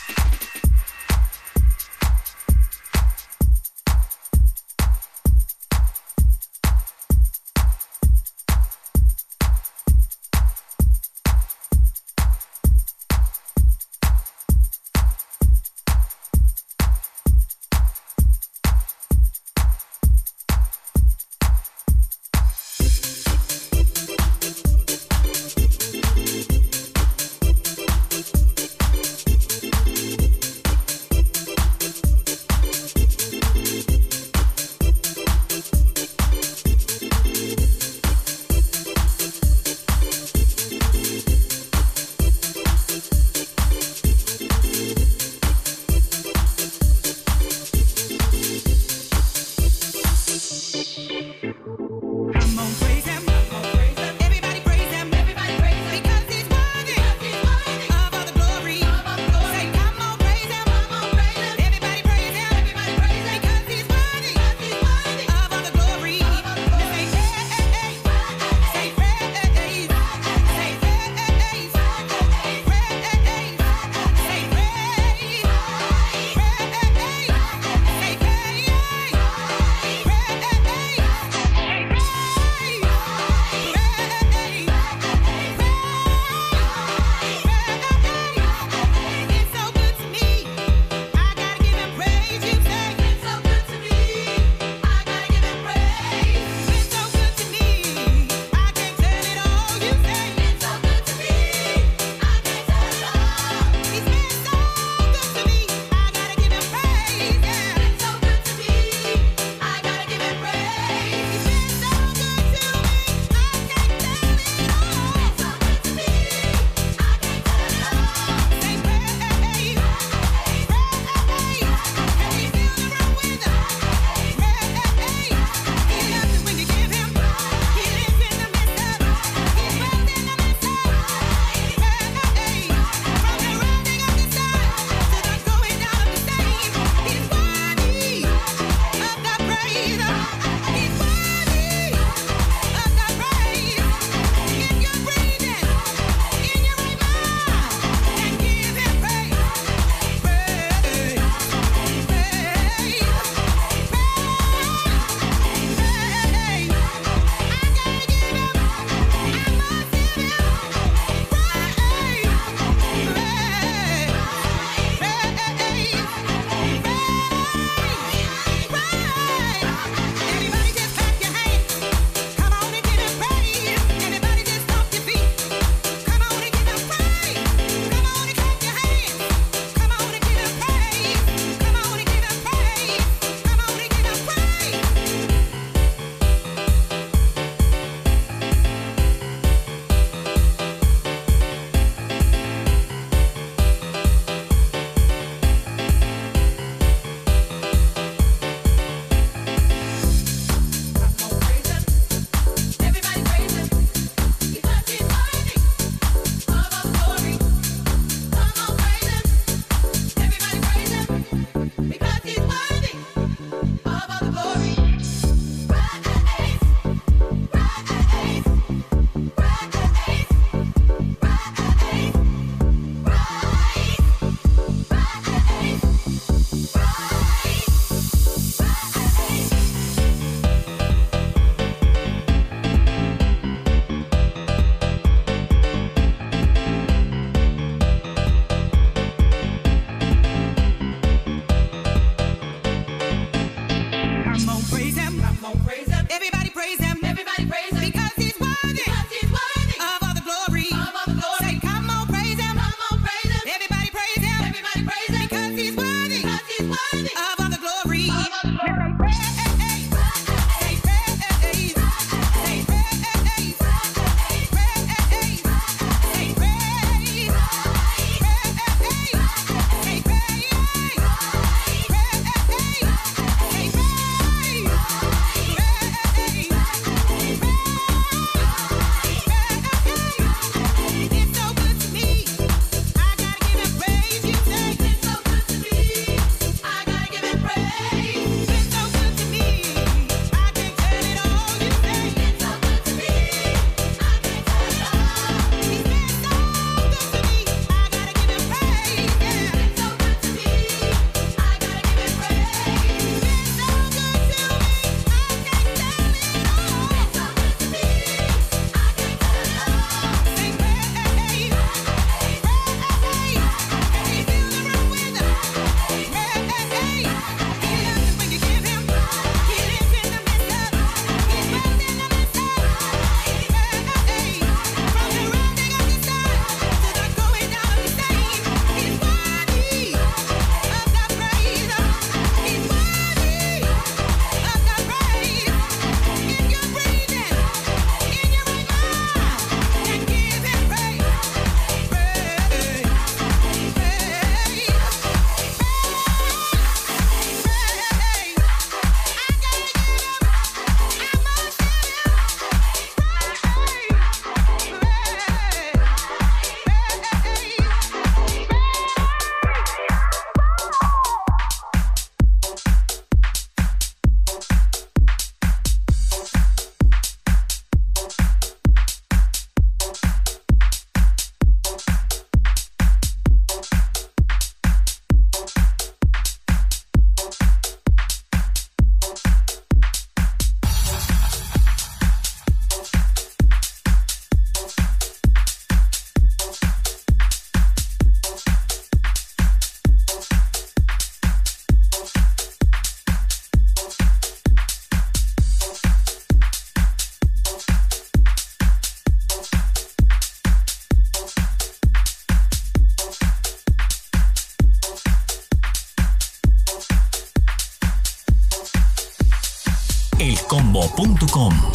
elcombo.com.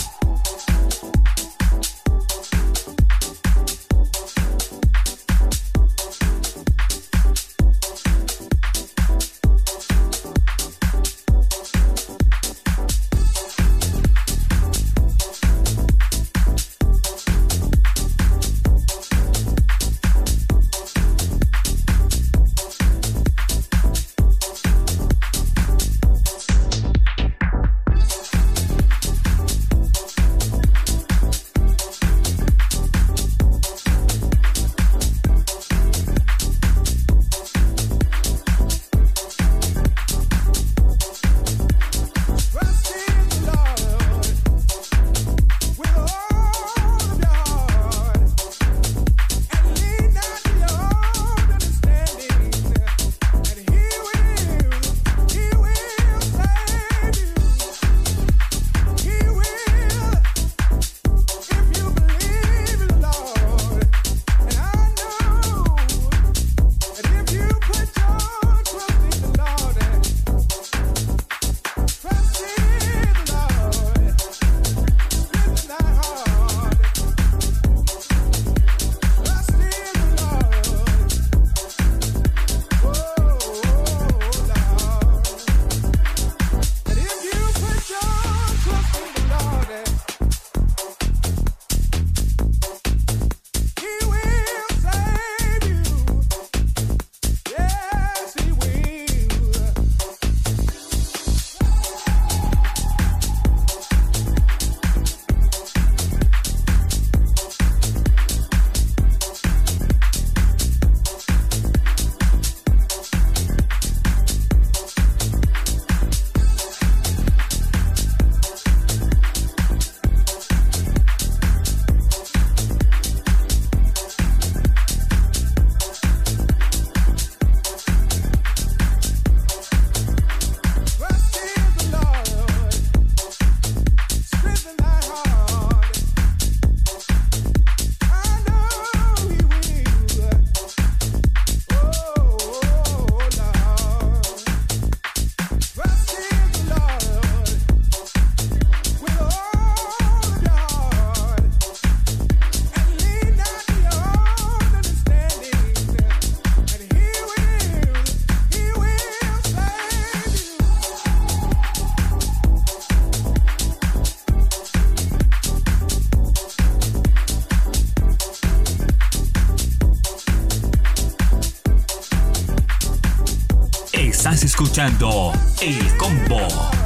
escuchando El Combo.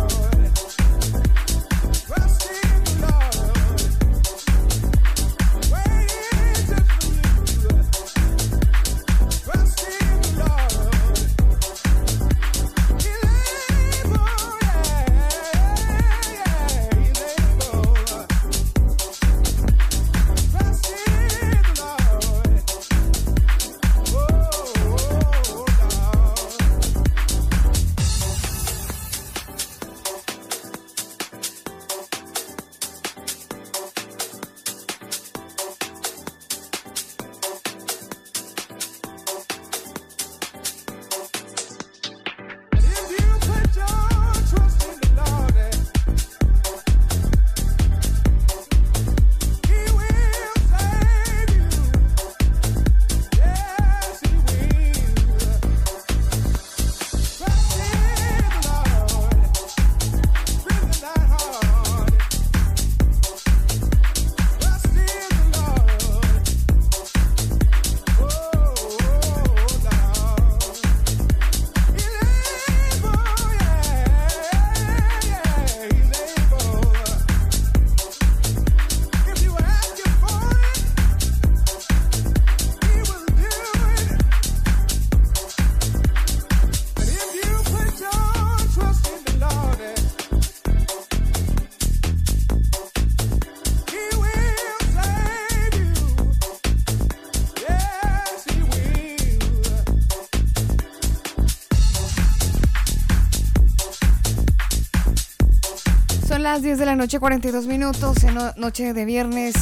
10 de la noche, 42 minutos, noche de viernes,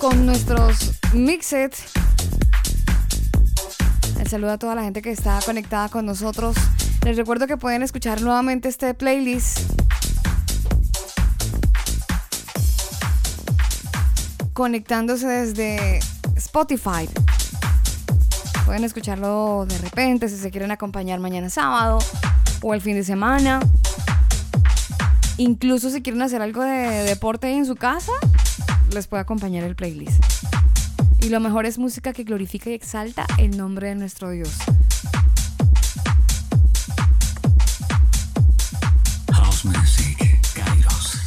con nuestros mixet. El saludo a toda la gente que está conectada con nosotros. Les recuerdo que pueden escuchar nuevamente este playlist. Conectándose desde Spotify. Pueden escucharlo de repente si se quieren acompañar mañana sábado o el fin de semana. Incluso si quieren hacer algo de deporte en su casa, les puede acompañar el playlist. Y lo mejor es música que glorifica y exalta el nombre de nuestro Dios. House Music, Kairos.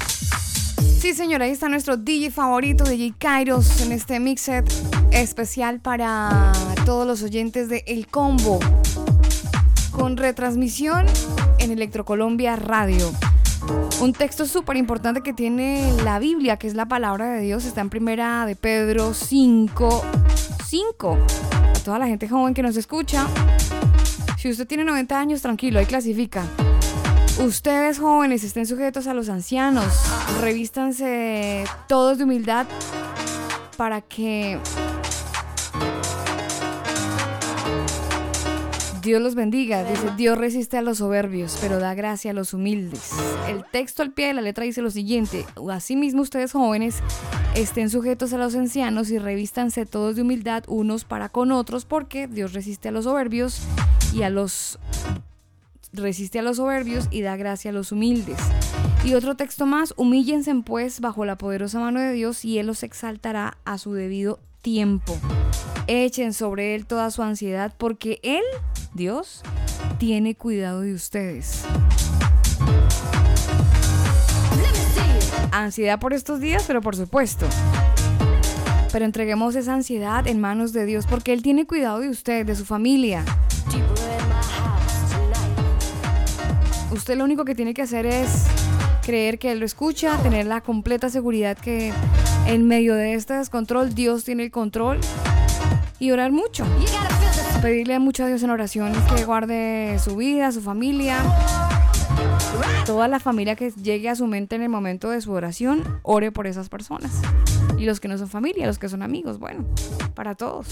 Sí, señora, ahí está nuestro DJ favorito, DJ Kairos, en este mixet especial para todos los oyentes de El Combo, con retransmisión en Electrocolombia Radio. Un texto súper importante que tiene la Biblia, que es la palabra de Dios, está en primera de Pedro 5, 5. A toda la gente joven que nos escucha, si usted tiene 90 años, tranquilo, ahí clasifica. Ustedes jóvenes estén sujetos a los ancianos, revístanse todos de humildad para que Dios los bendiga. Dice, Dios resiste a los soberbios, pero da gracia a los humildes. El texto al pie de la letra dice lo siguiente, asimismo ustedes jóvenes estén sujetos a los ancianos y revístanse todos de humildad unos para con otros, porque Dios resiste a los soberbios y a los resiste a los soberbios y da gracia a los humildes. Y otro texto más, humíllense pues bajo la poderosa mano de Dios y Él los exaltará a su debido tiempo. Echen sobre Él toda su ansiedad porque Él, Dios, tiene cuidado de ustedes. Ansiedad por estos días, pero por supuesto. Pero entreguemos esa ansiedad en manos de Dios porque Él tiene cuidado de usted, de su familia. Usted lo único que tiene que hacer es creer que Él lo escucha, tener la completa seguridad que en medio de este descontrol Dios tiene el control y orar mucho. Pedirle mucho a Dios en oración que guarde su vida, su familia, toda la familia que llegue a su mente en el momento de su oración, ore por esas personas. Y los que no son familia, los que son amigos, bueno, para todos.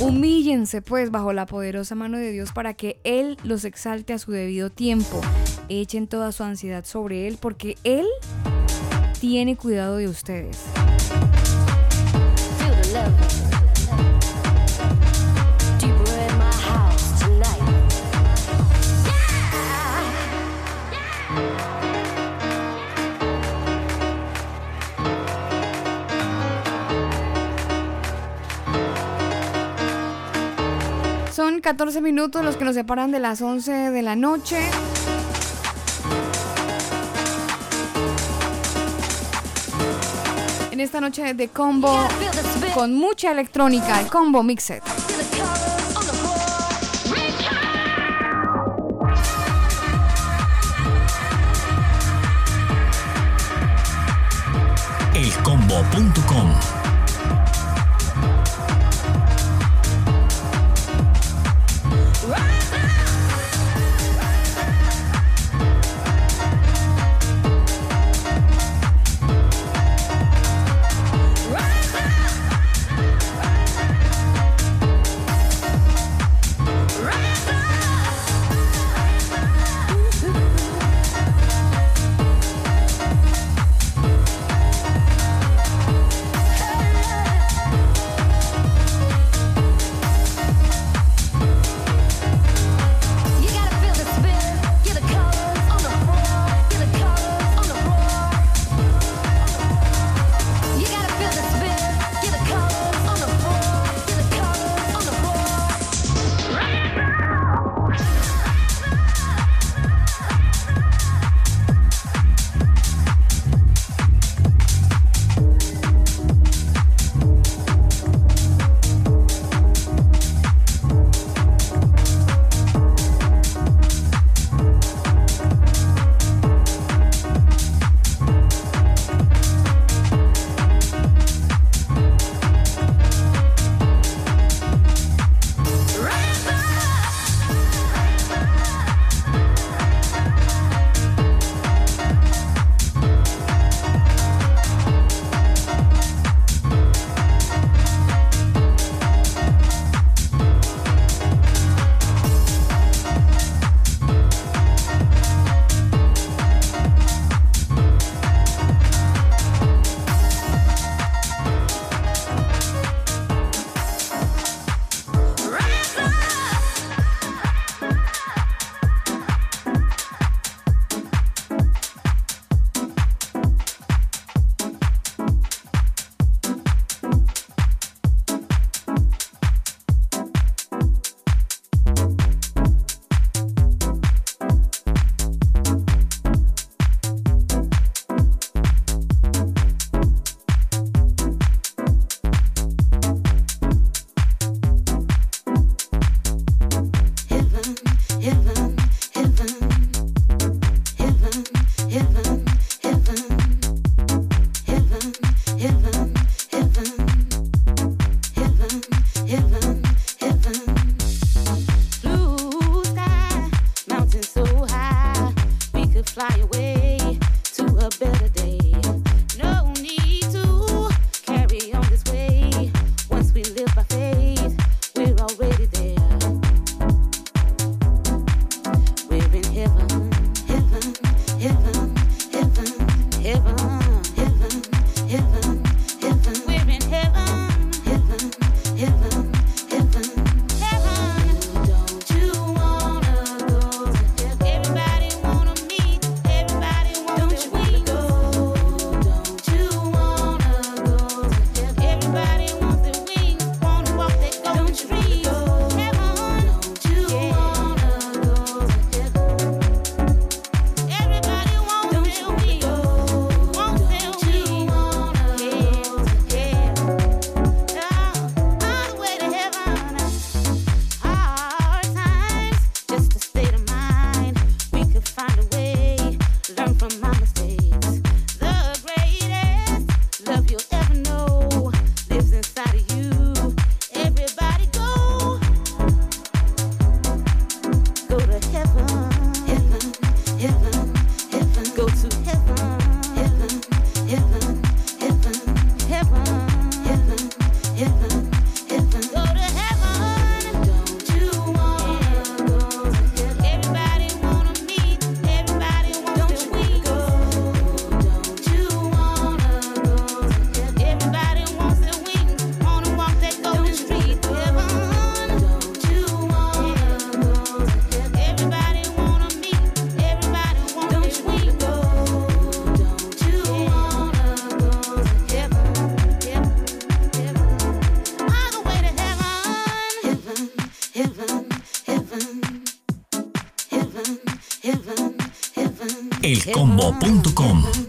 Humíllense pues bajo la poderosa mano de Dios para que Él los exalte a su debido tiempo. Echen toda su ansiedad sobre Él porque Él tiene cuidado de ustedes. Son 14 minutos los que nos separan de las 11 de la noche. En esta noche de combo con mucha electrónica, el combo Mixed. Elcombo.com elcombo.com.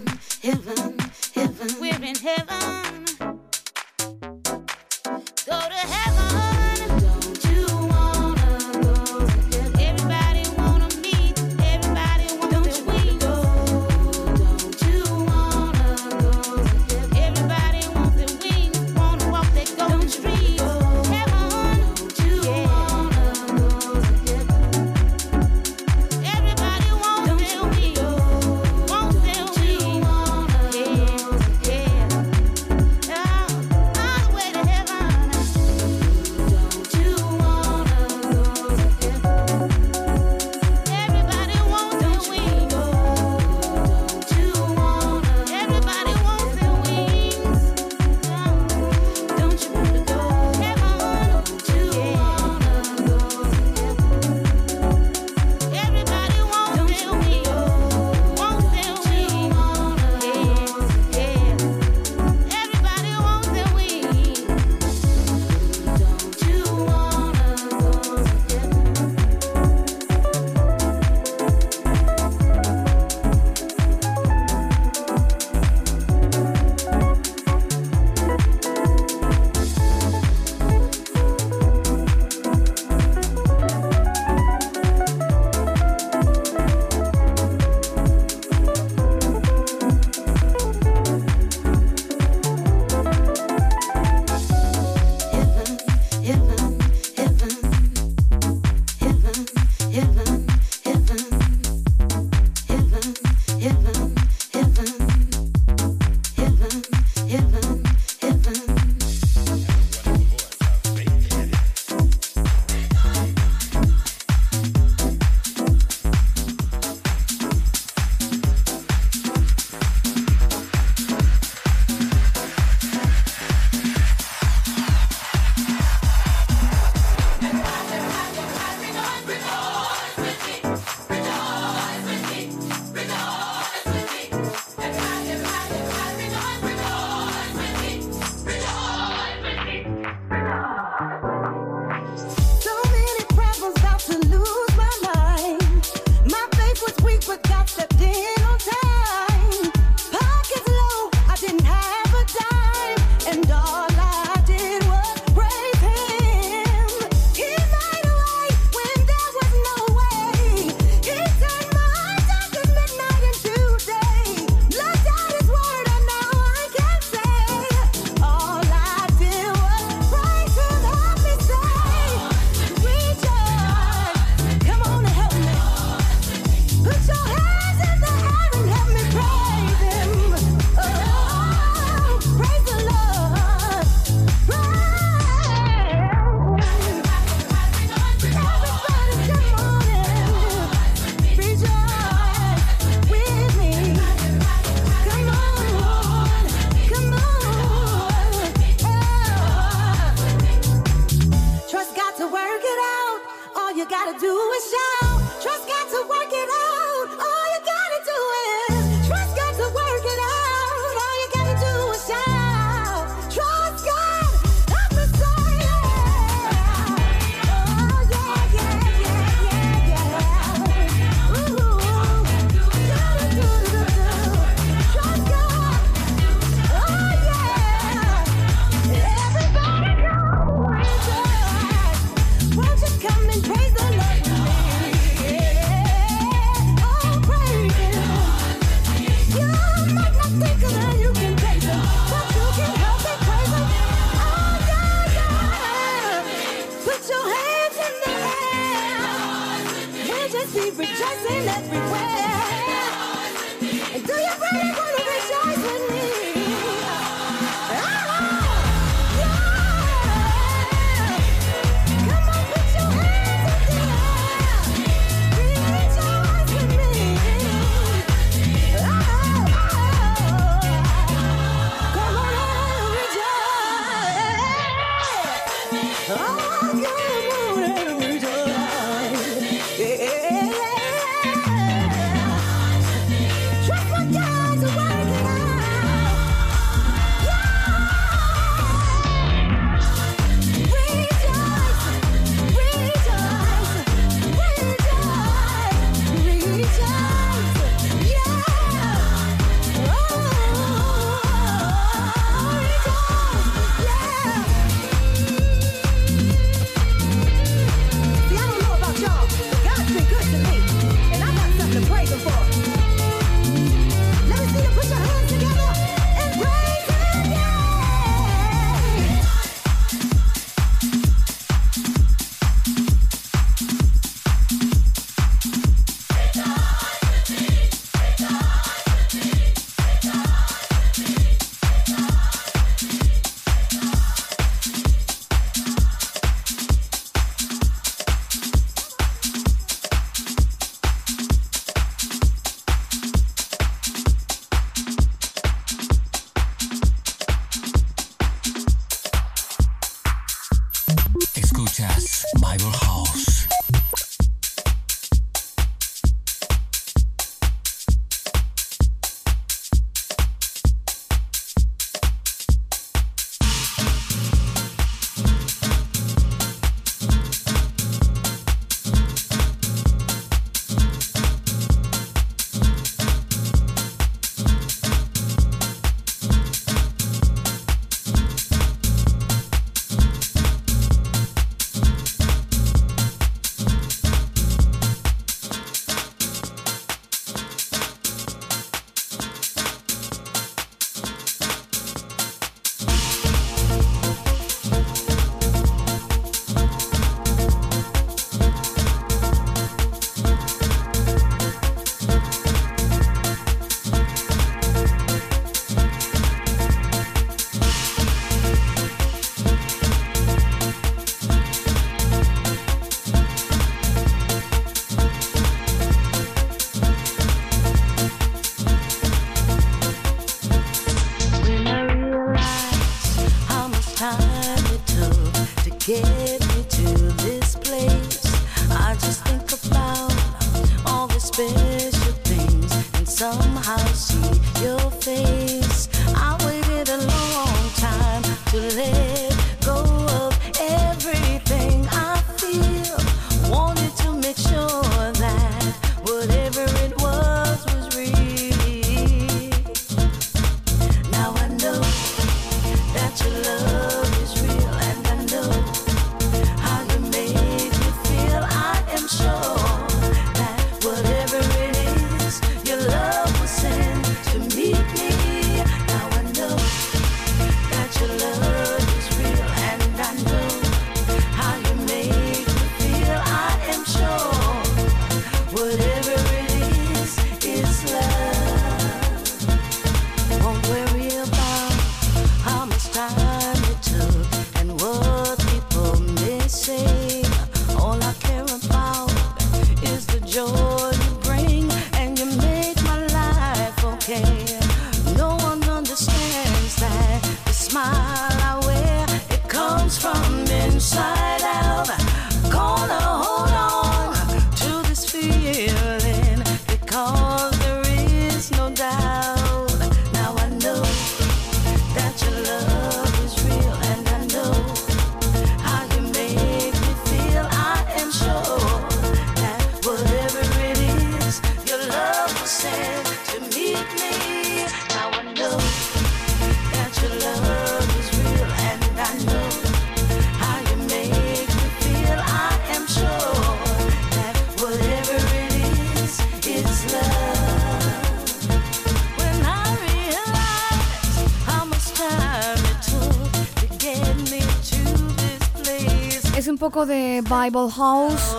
poco de Bible House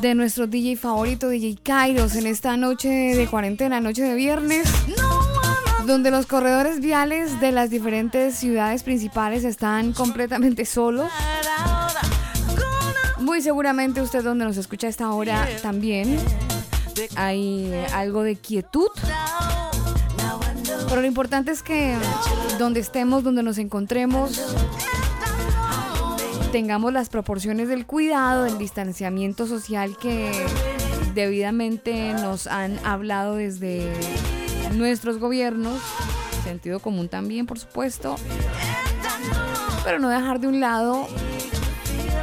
de nuestro DJ favorito, DJ Kairos, en esta noche de cuarentena, noche de viernes, donde los corredores viales de las diferentes ciudades principales están completamente solos. Muy seguramente usted donde nos escucha a esta hora también hay algo de quietud. Pero lo importante es que donde estemos, donde nos encontremos, tengamos las proporciones del cuidado, del distanciamiento social que debidamente nos han hablado desde nuestros gobiernos, sentido común también, por supuesto, pero no dejar de un lado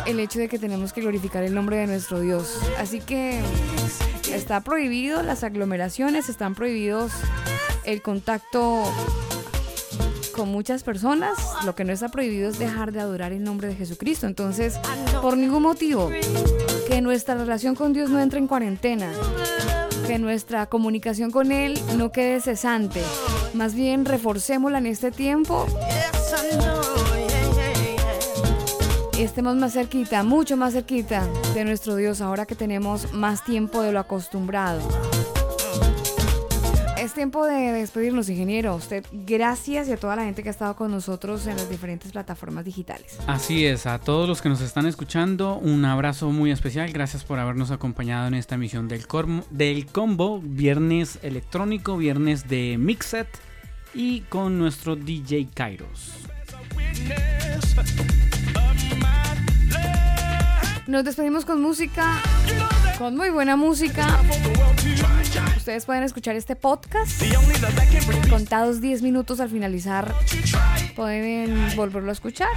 el hecho de que tenemos que glorificar el nombre de nuestro Dios. Así que está prohibido las aglomeraciones, están prohibidos el contacto con muchas personas. Lo que no está prohibido es dejar de adorar el nombre de Jesucristo. Entonces, por ningún motivo, que nuestra relación con Dios no entre en cuarentena. Que nuestra comunicación con Él no quede cesante. Más bien, reforcémosla en este tiempo estemos más cerquita, mucho más cerquita de nuestro Dios ahora que tenemos más tiempo de lo acostumbrado. Es tiempo de despedirnos, ingeniero. Usted, gracias y a toda la gente que ha estado con nosotros en las diferentes plataformas digitales. Así es, a todos los que nos están escuchando, un abrazo muy especial. Gracias por habernos acompañado en esta emisión del, cormo- del combo, viernes electrónico, viernes de Mixet y con nuestro DJ Kairos. Nos despedimos con música, con muy buena música. Ustedes pueden escuchar este podcast. Contados 10 minutos al finalizar, pueden volverlo a escuchar.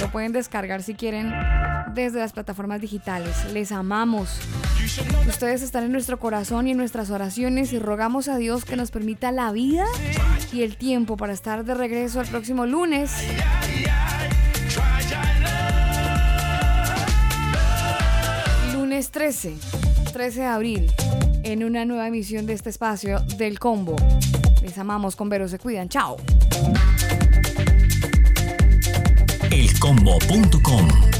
Lo pueden descargar si quieren desde las plataformas digitales. Les amamos. Ustedes están en nuestro corazón y en nuestras oraciones y rogamos a Dios que nos permita la vida y el tiempo para estar de regreso el próximo lunes. Lunes 13, 13 de abril, en una nueva emisión de este espacio del combo. Les amamos, con Vero se cuidan. Chao. Elcombo.com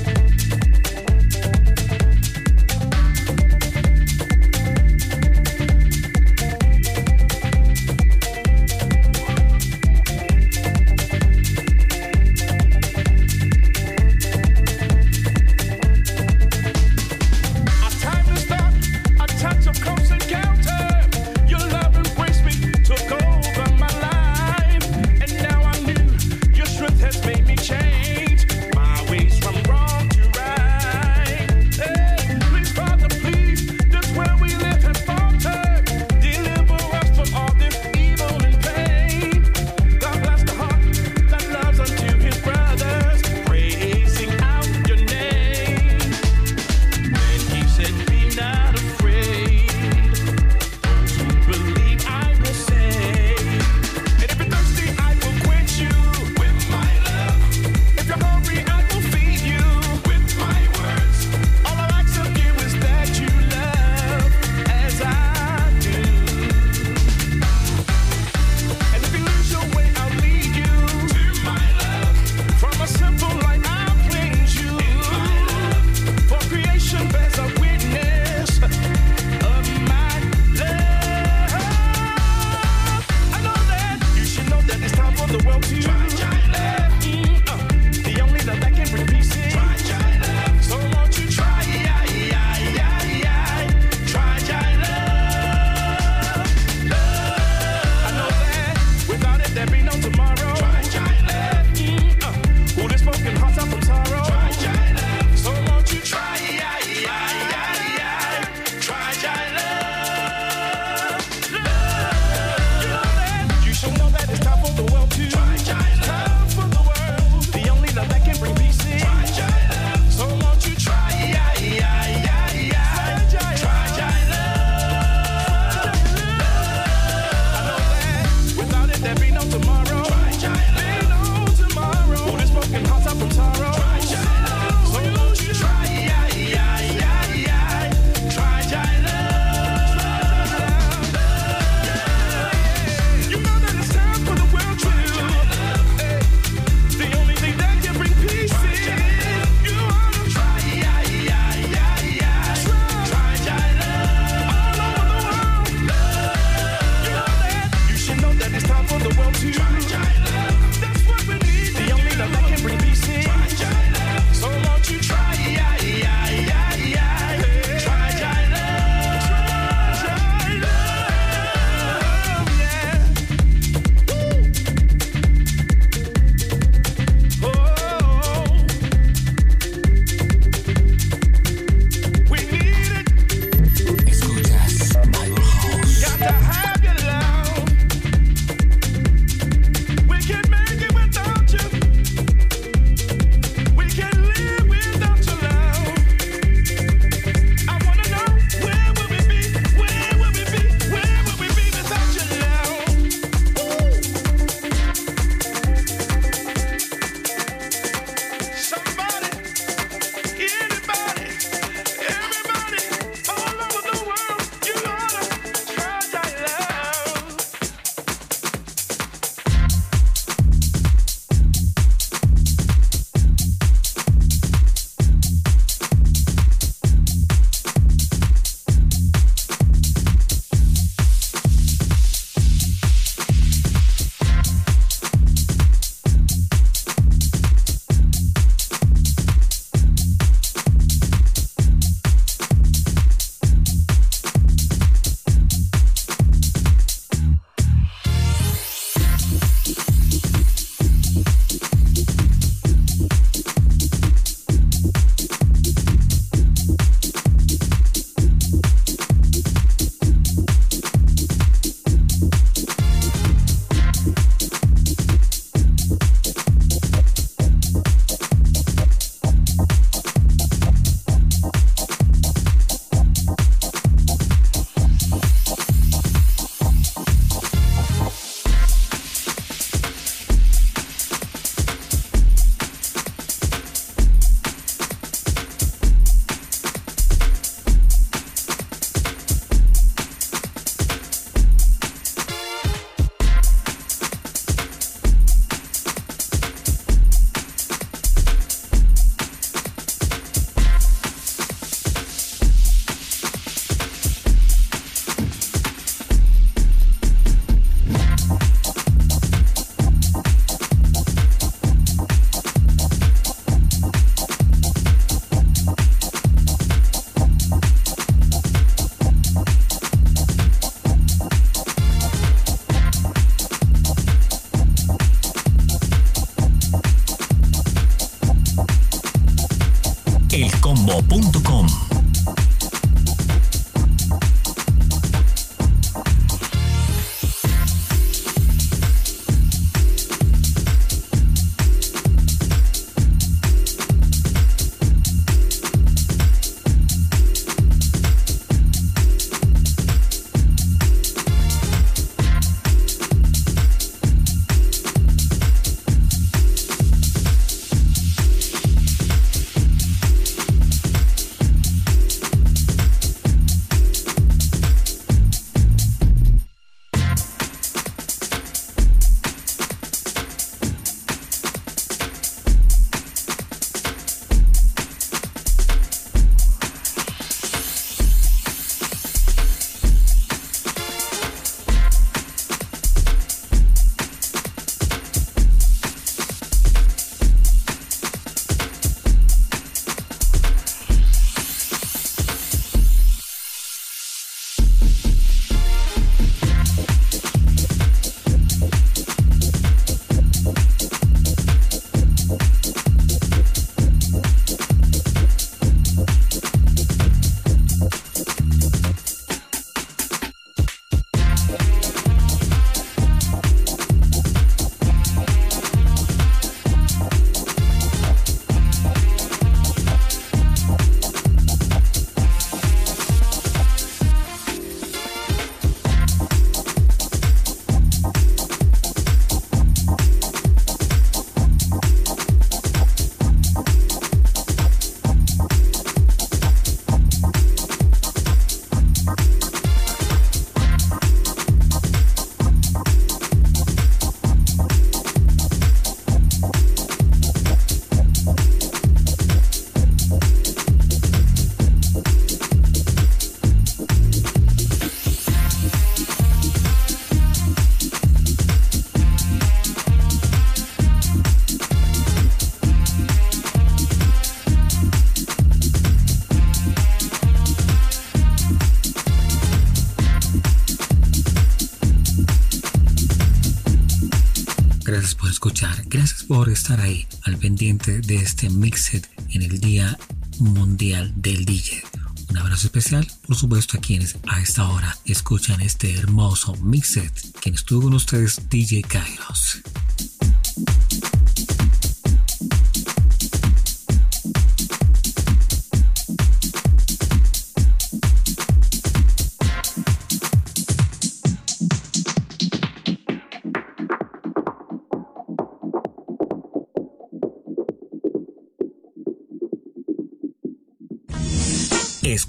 estar ahí al pendiente de este Mixed en el Día Mundial del DJ. Un abrazo especial, por supuesto, a quienes a esta hora escuchan este hermoso Mixed. Quien estuvo con ustedes, DJ Kairos.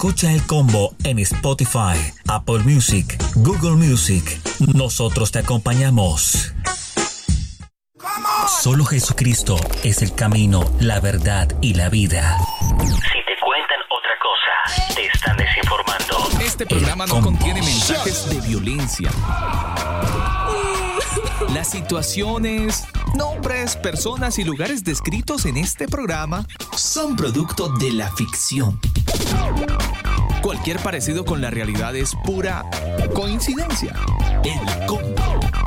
Escucha el combo en Spotify, Apple Music, Google Music. Nosotros te acompañamos. Solo Jesucristo es el camino, la verdad y la vida. Si te cuentan otra cosa, te están desinformando. Este programa no contiene mensajes de violencia. Las situaciones, nombres, personas y lugares descritos en este programa son producto de la ficción. Cualquier parecido con la realidad es pura coincidencia. El combo.